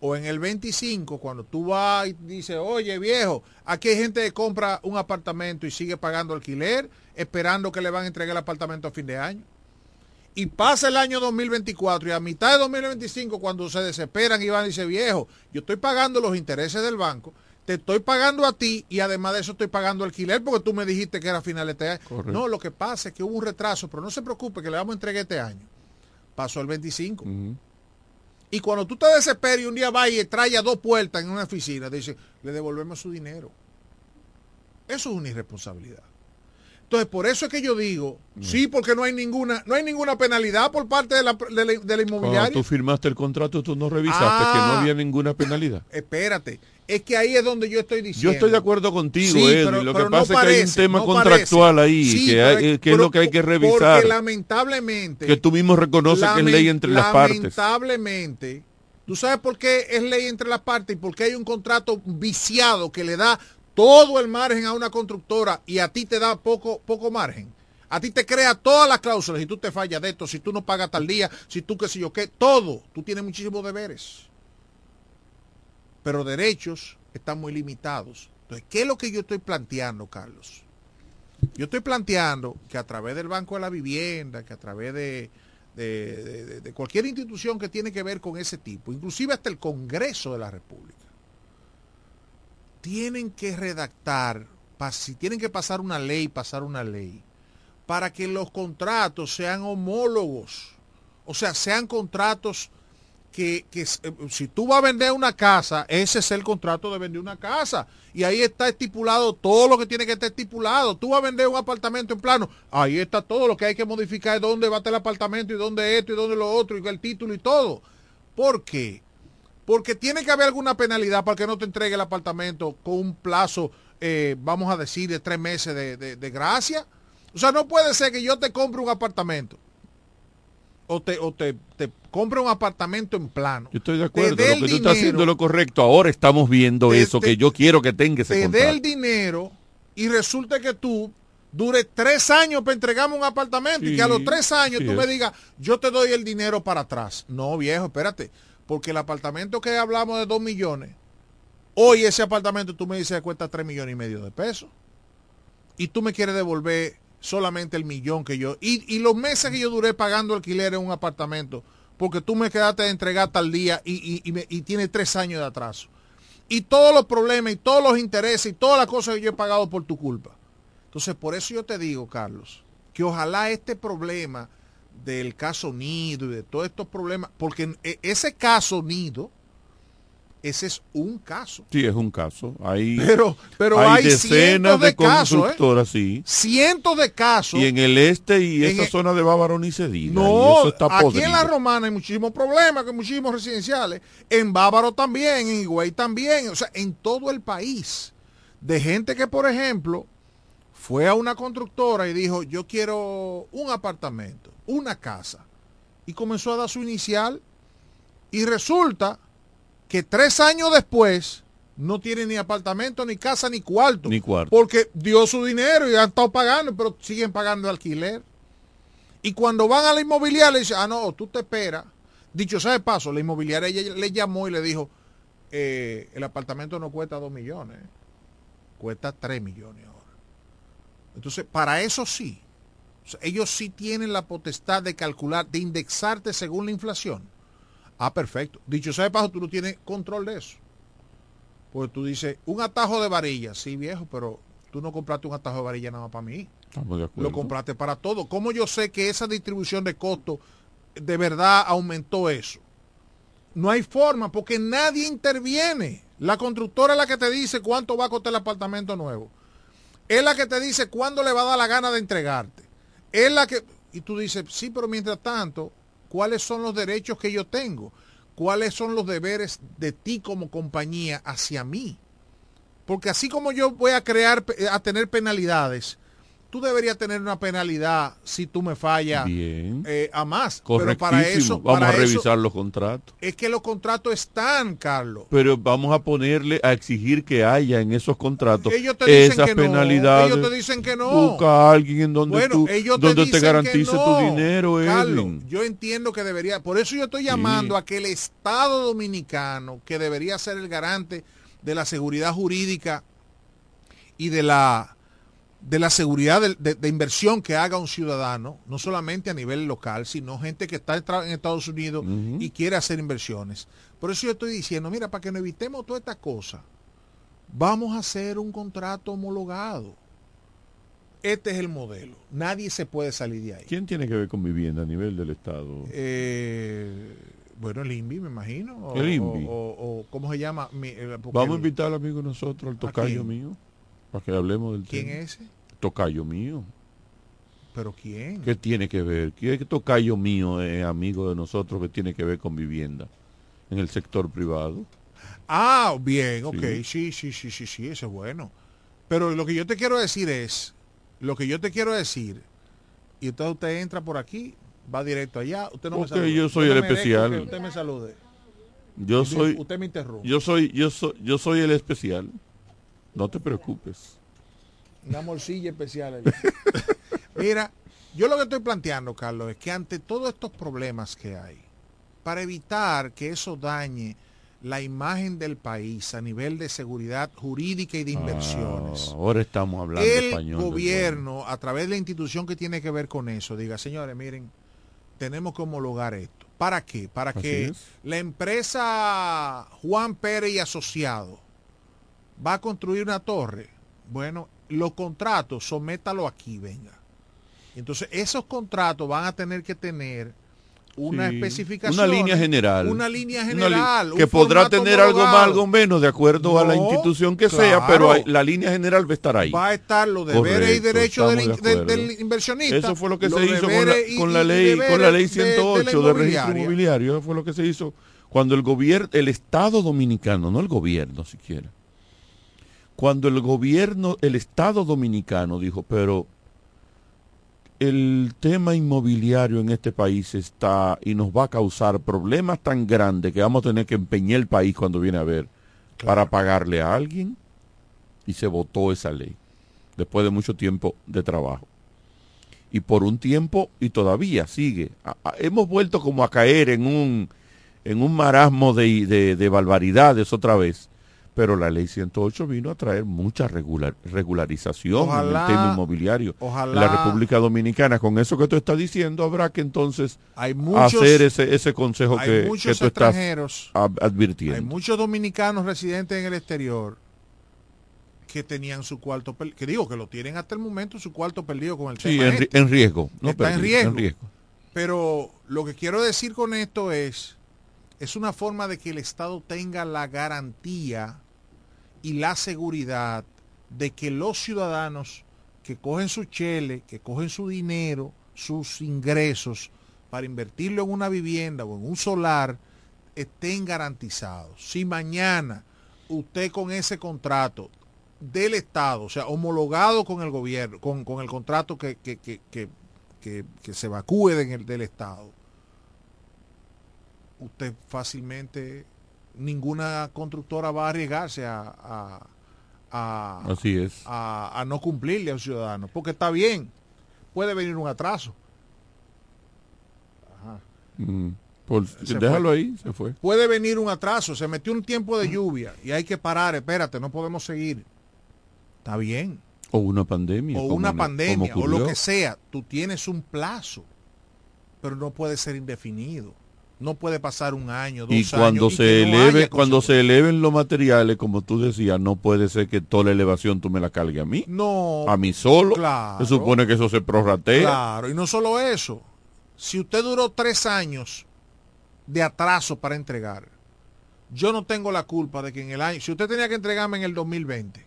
o en el 25, cuando tú vas y dices, oye viejo, aquí hay gente que compra un apartamento y sigue pagando alquiler, esperando que le van a entregar el apartamento a fin de año. Y pasa el año 2024 y a mitad de 2025, cuando se desesperan y van y dicen, viejo, yo estoy pagando los intereses del banco, te estoy pagando a ti y además de eso estoy pagando alquiler porque tú me dijiste que era final de este año.
Correcto.
No, lo que pasa es que hubo un retraso, pero no se preocupe que le vamos a entregar este año. Pasó el 25.
Ujú.
Y cuando tú te desesperas y un día vas y trae a dos puertas en una oficina, dice, le devolvemos su dinero. Eso es una irresponsabilidad. Entonces, por eso es que yo digo, sí, porque no hay ninguna, no hay ninguna penalidad por parte de la, de la, de la
Cuando
inmobiliaria.
tú firmaste el contrato, tú no revisaste
Ah.
que no había ninguna penalidad.
Espérate, es que ahí es donde yo estoy diciendo.
Yo estoy de acuerdo contigo,
Sí,
Eddie.
pero-
lo
pero
que
no
pasa es que hay un tema
no
contractual
parece.
ahí,
Sí,
que,
pero-
hay- que es lo que hay que
Porque
revisar.
lamentablemente.
Que tú mismo reconoces que es ley entre las partes.
Lamentablemente, ¿tú sabes por qué es ley entre las partes? Y porque hay un contrato viciado que le da todo el margen a una constructora y a ti te da poco, poco margen. A ti te crea todas las cláusulas. Si tú te fallas de esto, si tú no pagas tal día, si tú qué sé yo qué, todo. Tú tienes muchísimos deberes. Pero derechos están muy limitados. Entonces, ¿qué es lo que yo estoy planteando, Carlos? Yo estoy planteando que a través del Banco de la Vivienda, que a través de- de- de cualquier institución que tiene que ver con ese tipo, inclusive hasta el Congreso de la República, tienen que redactar, si tienen que pasar una ley, pasar una ley, para que los contratos sean homólogos. O sea, sean contratos que, que eh, si tú vas a vender una casa, ese es el contrato de vender una casa. Y ahí está estipulado todo lo que tiene que estar estipulado. Tú vas a vender un apartamento en plano, ahí está todo lo que hay que modificar, dónde va a estar el apartamento y dónde esto y dónde lo otro, y el título y todo. ¿Por qué? Porque tiene que haber alguna penalidad para que no te entregue el apartamento con un plazo, eh, vamos a decir, de tres meses de, de- de gracia. O sea, no puede ser que yo te compre un apartamento o te, o te, te compre un apartamento en plano.
Yo estoy de acuerdo, lo que tú estás haciendo es lo correcto. Ahora estamos viendo eso, que yo quiero que tenga ese
te dé el dinero y resulta que tú dure tres años para entregarme un apartamento y que a los tres años
sí
tú me digas, yo te doy el dinero para atrás. No, viejo, espérate. Porque el apartamento que hablamos de dos millones, hoy ese apartamento tú me dices que cuesta tres millones y medio de pesos. Y tú me quieres devolver solamente el millón que yo... Y, y los meses que yo duré pagando alquiler en un apartamento, porque tú me quedaste de entregar tal día y, y, y tiene tres años de atraso. y todos los problemas y todos los intereses y todas las cosas que yo he pagado por tu culpa. Entonces, por eso yo te digo, Carlos, que ojalá este problema del caso Nido y de todos estos problemas, porque e- ese caso Nido, ese es un caso.
Sí, es un caso. Hay,
Pero, pero hay,
decenas
cientos de,
de
casos, ¿eh?
constructoras, sí.
Cientos de casos.
Y en el este y
En
esa
el-
zona de Bávaro ni se diga.
No,
eso está
aquí
podrido.
en la Romana hay muchísimos problemas, que muchísimos residenciales. En Bávaro también, en Higüey también. O sea, en todo el país. De gente que, por ejemplo, fue a una constructora y dijo, yo quiero un apartamento, una casa. Y comenzó a dar su inicial. Y resulta que tres años después no tiene ni apartamento, ni casa, ni cuarto.
Ni cuarto.
Porque dio su dinero y han estado pagando, pero siguen pagando alquiler. Y cuando van a la inmobiliaria, le dicen, ah, no, tú te esperas. Dicho sea de paso, la inmobiliaria ella le llamó y le dijo, eh, el apartamento no cuesta dos millones, cuesta tres millones ahora. Entonces, para eso sí, ellos sí tienen la potestad de calcular, de indexarte según la inflación. Ah, perfecto. Dicho sea de paso, tú no tienes control de eso. Pues tú dices, un atajo de varilla, sí viejo, pero tú no compraste un atajo de varilla nada más para mí. Lo compraste para todo. ¿Cómo yo sé que esa distribución de costos de verdad aumentó eso? No hay forma porque nadie interviene. La constructora es la que te dice cuánto va a costar el apartamento nuevo. Es la que te dice cuándo le va a dar la gana de entregarte. Es la que... Y tú dices, sí, pero mientras tanto, ¿cuáles son los derechos que yo tengo? ¿Cuáles son los deberes de ti como compañía hacia mí? Porque así como yo voy a crear, a tener penalidades, tú deberías tener una penalidad si tú me fallas
Bien.
eh, a más. Pero para eso,
Vamos
para
a
eso
revisar los contratos.
es que los contratos están, Carlos.
Pero vamos a ponerle, a exigir que haya en esos contratos
Ellos te dicen
esas
que no,
penalidades.
ellos te dicen que no.
Busca a alguien en donde
Bueno,
tú,
ellos te
donde te, garantice
no.
tu dinero,
Carlos,
Edwin.
yo entiendo que debería, por eso yo estoy llamando a que el Estado dominicano, que debería ser el garante de la seguridad jurídica y de la de la seguridad de, de- de inversión que haga un ciudadano, no solamente a nivel local, sino gente que está en Estados Unidos y quiere hacer inversiones. Por eso yo estoy diciendo, mira, para que no evitemos toda esta cosa, vamos a hacer un contrato homologado. Este es el modelo. Nadie se puede salir de ahí.
¿Quién tiene que ver con vivienda a nivel del Estado?
Eh, bueno, el INVI, me imagino. O,
El INVI.
O, o- o- ¿Cómo se llama? Mi- eh,
Vamos a invitar al amigo nosotros, al tocayo mío, para que hablemos del
¿Quién
tema.
es ese?
Tocayo mío.
¿Pero quién?
¿Qué tiene que ver? ¿Qué tocayo mío es amigo de nosotros que tiene que ver con vivienda en el sector privado?
Ah, bien, ok. Sí, sí, sí, sí, sí, eso es bueno. Pero lo que yo te quiero decir es, lo que yo te quiero decir, y entonces usted entra por aquí, va directo allá, usted no me
Porque
saluda.
yo soy el
me
especial.
que Usted me salude.
Yo soy
Usted me interrumpe.
yo soy yo soy yo soy el especial. No te preocupes.
Una morcilla especial. Mira, yo lo que estoy planteando, Carlos, es que ante todos estos problemas que hay, para evitar que eso dañe la imagen del país a nivel de seguridad jurídica y de inversiones,
Ah, ahora estamos hablando
el
español.
gobierno, a través de la institución que tiene que ver con eso, diga, señores, miren, tenemos que homologar esto. ¿Para qué? Para
Así
que
es.
la empresa Juan Pérez y Asociado va a construir una torre. Bueno, los contratos, sométalo aquí, venga. Entonces, esos contratos van a tener que tener una
Sí,
especificación.
Una línea general.
Una línea
Una li-
general.
que podrá tener algo más, algo menos, de acuerdo a la institución que sea, pero hay- la línea general va a estar ahí.
Va a estar los deberes y derechos del,
de
inversionista.
Eso fue lo que se hizo con la, con ley, con la ley
deberes de- de la
108 de, registro inmobiliario. Eso fue lo que se hizo cuando el gobierno, el Estado dominicano, no el gobierno siquiera, cuando el gobierno, el Estado dominicano dijo, pero el tema inmobiliario en este país está y nos va a causar problemas tan grandes que vamos a tener que empeñar el país cuando viene a ver para pagarle a alguien y se votó esa ley después de mucho tiempo de trabajo. Y por un tiempo y todavía sigue. A- a- hemos vuelto como a caer en un en un marasmo de, de, de barbaridades otra vez Pero la ley 108 vino a traer mucha regular, regularización
Ojalá-
en el tema inmobiliario
ojalá-
la República Dominicana. Con eso que tú estás diciendo, habrá que entonces
Hay muchos-
hacer ese, ese consejo
hay
que, que tú estás advirtiendo.
Hay muchos dominicanos residentes en el exterior que tenían su cuarto, que digo que lo tienen hasta el momento su cuarto perdido con el
Sí,
tema
en,
este.
en riesgo. No
Está en riesgo.
en riesgo.
Pero lo que quiero decir con esto es, es una forma de que el Estado tenga la garantía y la seguridad de que los ciudadanos que cogen su chele, que cogen su dinero, sus ingresos para invertirlo en una vivienda o en un solar, estén garantizados. Si mañana usted con ese contrato del Estado, o sea, homologado con el gobierno, con, con el contrato que, que, que, que, se evacúe de- del Estado, usted fácilmente, ninguna constructora va a arriesgarse a, a, a-
Así es.
a- a no cumplirle al ciudadano, porque está bien, puede venir un atraso.
Mm, por-
Se
déjalo
fue.
ahí, se fue.
Puede venir un atraso, se metió un tiempo de lluvia y hay que parar, espérate, no podemos seguir. Está bien.
O una pandemia.
O una pandemia, o lo que sea, tú tienes un plazo, pero no puede ser indefinido. No puede pasar un año, dos
Y
años.
cuando
y
se
no
eleve, cuando se eleven los materiales, como tú decías, no puede ser que toda la elevación tú me la cargues a mí.
No.
A mí solo.
Claro.
Se supone que eso se prorratea.
Claro, y no solo eso. Si usted duró tres años de atraso para entregar, yo no tengo la culpa de que en el año, si usted tenía que entregarme en el 2020,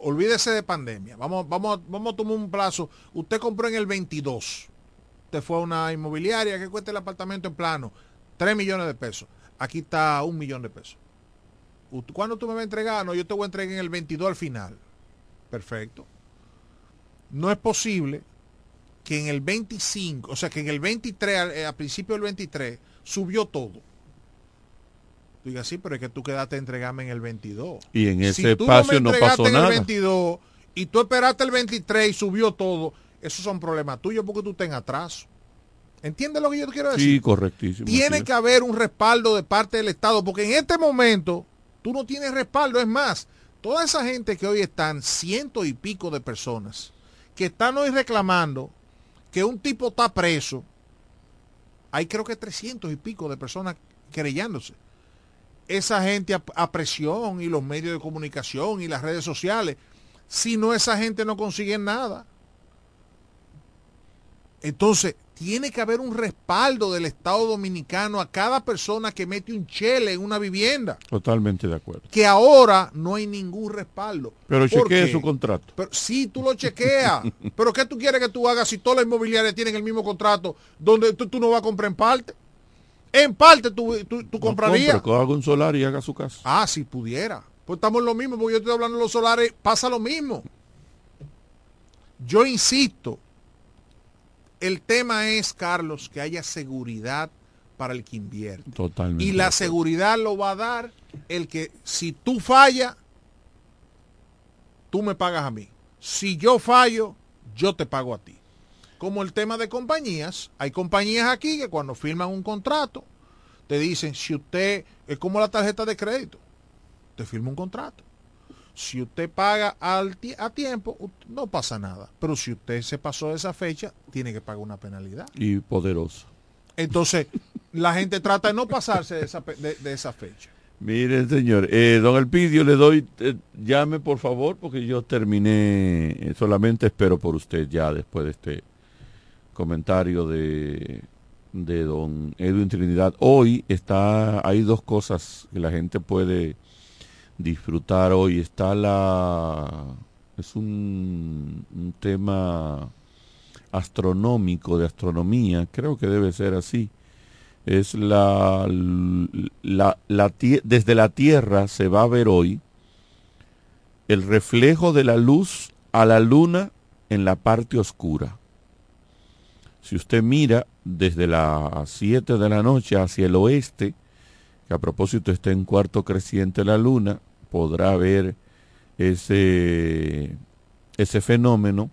olvídese de pandemia. Vamos, vamos, vamos a tomar un plazo. Usted compró en el 22. Fue a una inmobiliaria que cuesta el apartamento en plano 3 millones de pesos. Aquí está un millón de pesos. ¿Cuándo tú me vas a entregar? No, yo te voy a entregar en el 22 al final. Perfecto. No es posible que en el 25, o sea, que en el 23, al- eh, a principio del 23, subió todo. Diga, sí, pero es que tú quedaste a entregarme en el 22.
Y en
Si
ese
tú
espacio
no,
no,
me
pasó
entregaste en
nada.
el 22 y tú esperaste el 23 y subió todo, esos son problemas tuyos porque tú estás en atraso. ¿Entiendes lo que yo te quiero decir?
Sí, correctísimo.
Tiene que haber un respaldo de parte del Estado, porque en este momento tú no tienes respaldo. Es más, toda esa gente que hoy están, ciento y pico de personas, que están hoy reclamando que un tipo está preso, hay creo que 300 y pico de personas querellándose. Esa gente a, a presión y los medios de comunicación y las redes sociales, si no esa gente no consigue nada. Entonces, tiene que haber un respaldo del Estado Dominicano a cada persona que mete un chele en una vivienda.
Totalmente de acuerdo.
Que ahora no hay ningún respaldo.
Pero
¿Por
chequee su contrato.
Pero sí, tú lo chequeas. Pero ¿qué tú quieres que tú hagas si todas las inmobiliarias tienen el mismo contrato donde tú, tú no vas a comprar en parte? En parte tú, tú, tú comprarías.
Compre, haga un solar y haga su casa.
Ah, si pudiera. Pues estamos en lo mismo, porque yo estoy hablando de los solares, pasa lo mismo. Yo insisto, el tema es, Carlos, que haya seguridad para el que invierte.
Totalmente.
Y la seguridad lo va a dar el que si tú fallas, tú me pagas a mí. Si yo fallo, yo te pago a ti. Como el tema de compañías, hay compañías aquí que cuando firman un contrato, te dicen, si usted, es como la tarjeta de crédito, te firma un contrato. Si usted paga al a tiempo, no pasa nada. Pero si usted se pasó de esa fecha, tiene que pagar una penalidad.
Y poderoso.
Entonces, la gente trata de no pasarse de esa, de esa fecha.
Miren, señor, eh, don Elpidio, le doy, eh, llame por favor, porque yo terminé, eh, solamente espero por usted ya después de este comentario de, de don Edwin Trinidad. Hoy está, hay dos cosas que la gente puede disfrutar hoy. Está la, es un, un tema astronómico, de astronomía, creo que debe ser así es la, la, la desde la Tierra se va a ver hoy el reflejo de la luz a la luna en la parte oscura. Si usted mira desde las 7 de la noche hacia el oeste, que a propósito está en cuarto creciente la luna, podrá ver ese, ese fenómeno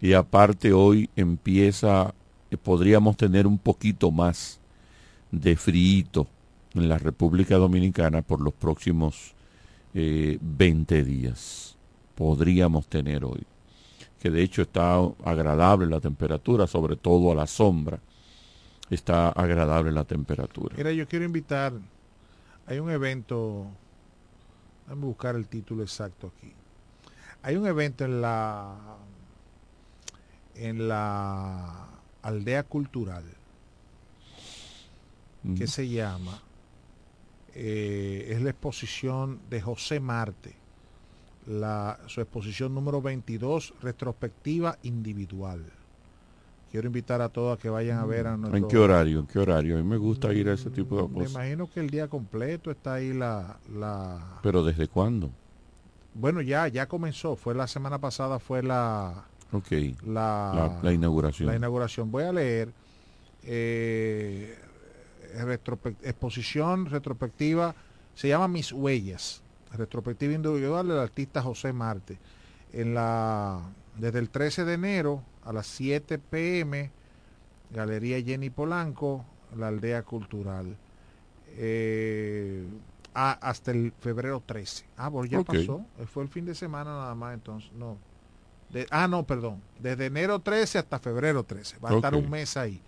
y aparte hoy empieza, eh, podríamos tener un poquito más de frío en la República Dominicana por los próximos eh, 20 días. Podríamos tener hoy. Que de hecho está agradable la temperatura, sobre todo a la sombra. Está agradable la temperatura.
Mira, yo quiero invitar, hay un evento, déjame buscar el título exacto aquí. Hay un evento en la en la aldea cultural que se llama eh, es la exposición de José Marte, la, su exposición número 22, retrospectiva individual. Quiero invitar a todos a que vayan a ver a nuestro...
¿En qué horario? ¿En qué horario? A mí me gusta ir a ese tipo de
Me
cosas.
imagino que el día completo está ahí la, la...
Pero ¿desde cuándo?
Bueno, ya, ya comenzó. Fue la semana pasada, fue la...
Ok.
La,
La- la inauguración.
La inauguración. Voy a leer eh, exposición retrospectiva, se llama Mis Huellas, retrospectiva individual del artista José Marte. En la, desde el 13 de enero a las 7 pm, Galería Jenny Polanco, la aldea cultural. Eh, a- hasta el febrero 13. Ah, pues ya pasó. Eh, Fue el fin de semana nada más, entonces, no. De- ah, no, perdón. Desde enero 13 hasta febrero 13. Va a estar un mes ahí.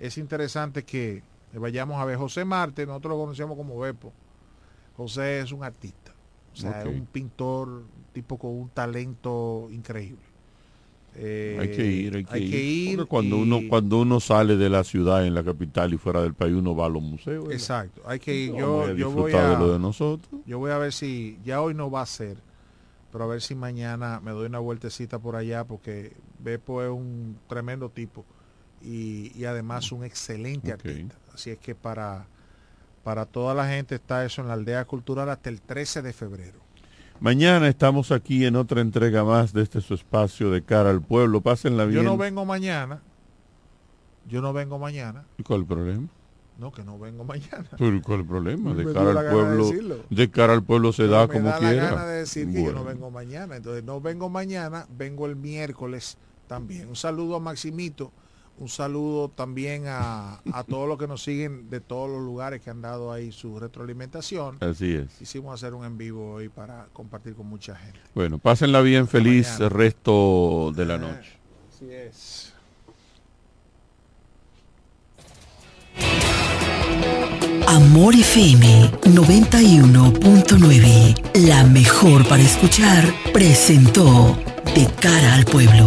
Es interesante que vayamos a ver José Marte, nosotros lo conocemos como Bepo. José es un artista. O sea, es un pintor, tipo con un talento increíble. Eh,
hay que ir, hay que
hay
ir.
que ir
Porque cuando
y-
uno cuando uno sale de la ciudad en la capital y fuera del país uno va a los museos. ¿verdad?
Exacto, hay que ir. Yo,
a
yo voy a,
de lo de nosotros.
Yo voy a ver si, ya hoy no va a ser, pero a ver si mañana me doy una vueltecita por allá porque Bepo es un tremendo tipo y, y además un excelente
Ok.
artista. Así es que para, para toda la gente está eso en la aldea cultural hasta el 13 de febrero.
Mañana estamos aquí en otra entrega más de este su espacio de cara al pueblo. Pásenla bien.
Yo no vengo mañana. Yo no vengo mañana.
¿Y cuál el problema?
No, que no vengo mañana.
Pero ¿cuál el problema? De cara al
de
pueblo, de cara al pueblo se
Pero
da
me
como
da
quiera.
la gana de decir que yo no
Bueno.
vengo mañana. Entonces no vengo mañana, vengo el miércoles también. Un saludo a Maximito, un saludo también a, a todos los que nos siguen de todos los lugares que han dado ahí su retroalimentación.
Así es.
Quisimos hacer un en vivo hoy para compartir con mucha gente.
Bueno, pásenla bien, feliz
mañana.
resto de la noche.
Así es.
Amor FM 91.9, la mejor para escuchar, presentó De cara al pueblo.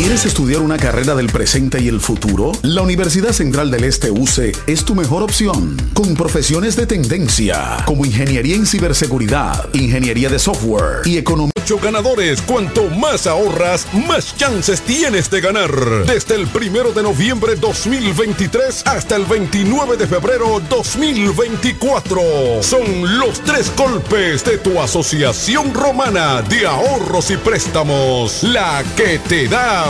¿Quieres estudiar una carrera del presente y el futuro? La Universidad Central del Este UCE es tu mejor opción, con profesiones de tendencia como ingeniería en ciberseguridad, ingeniería de software y economía.
Ganadores. Cuanto más ahorras, más chances tienes de ganar. Desde el primero de noviembre 2023 hasta el 29 de febrero 2024. Son los tres golpes de tu Asociación Romana de Ahorros y Préstamos. La que te da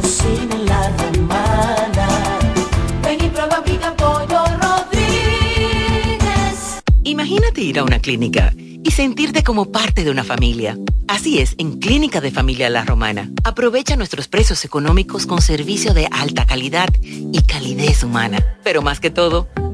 cocina la romana. Ven y prueba pica pollo Rodríguez.
Imagínate ir a una clínica y sentirte como parte de una familia. Así es, en Clínica de Familia La Romana. Aprovecha nuestros precios económicos con servicio de alta calidad y calidez humana. Pero más que todo,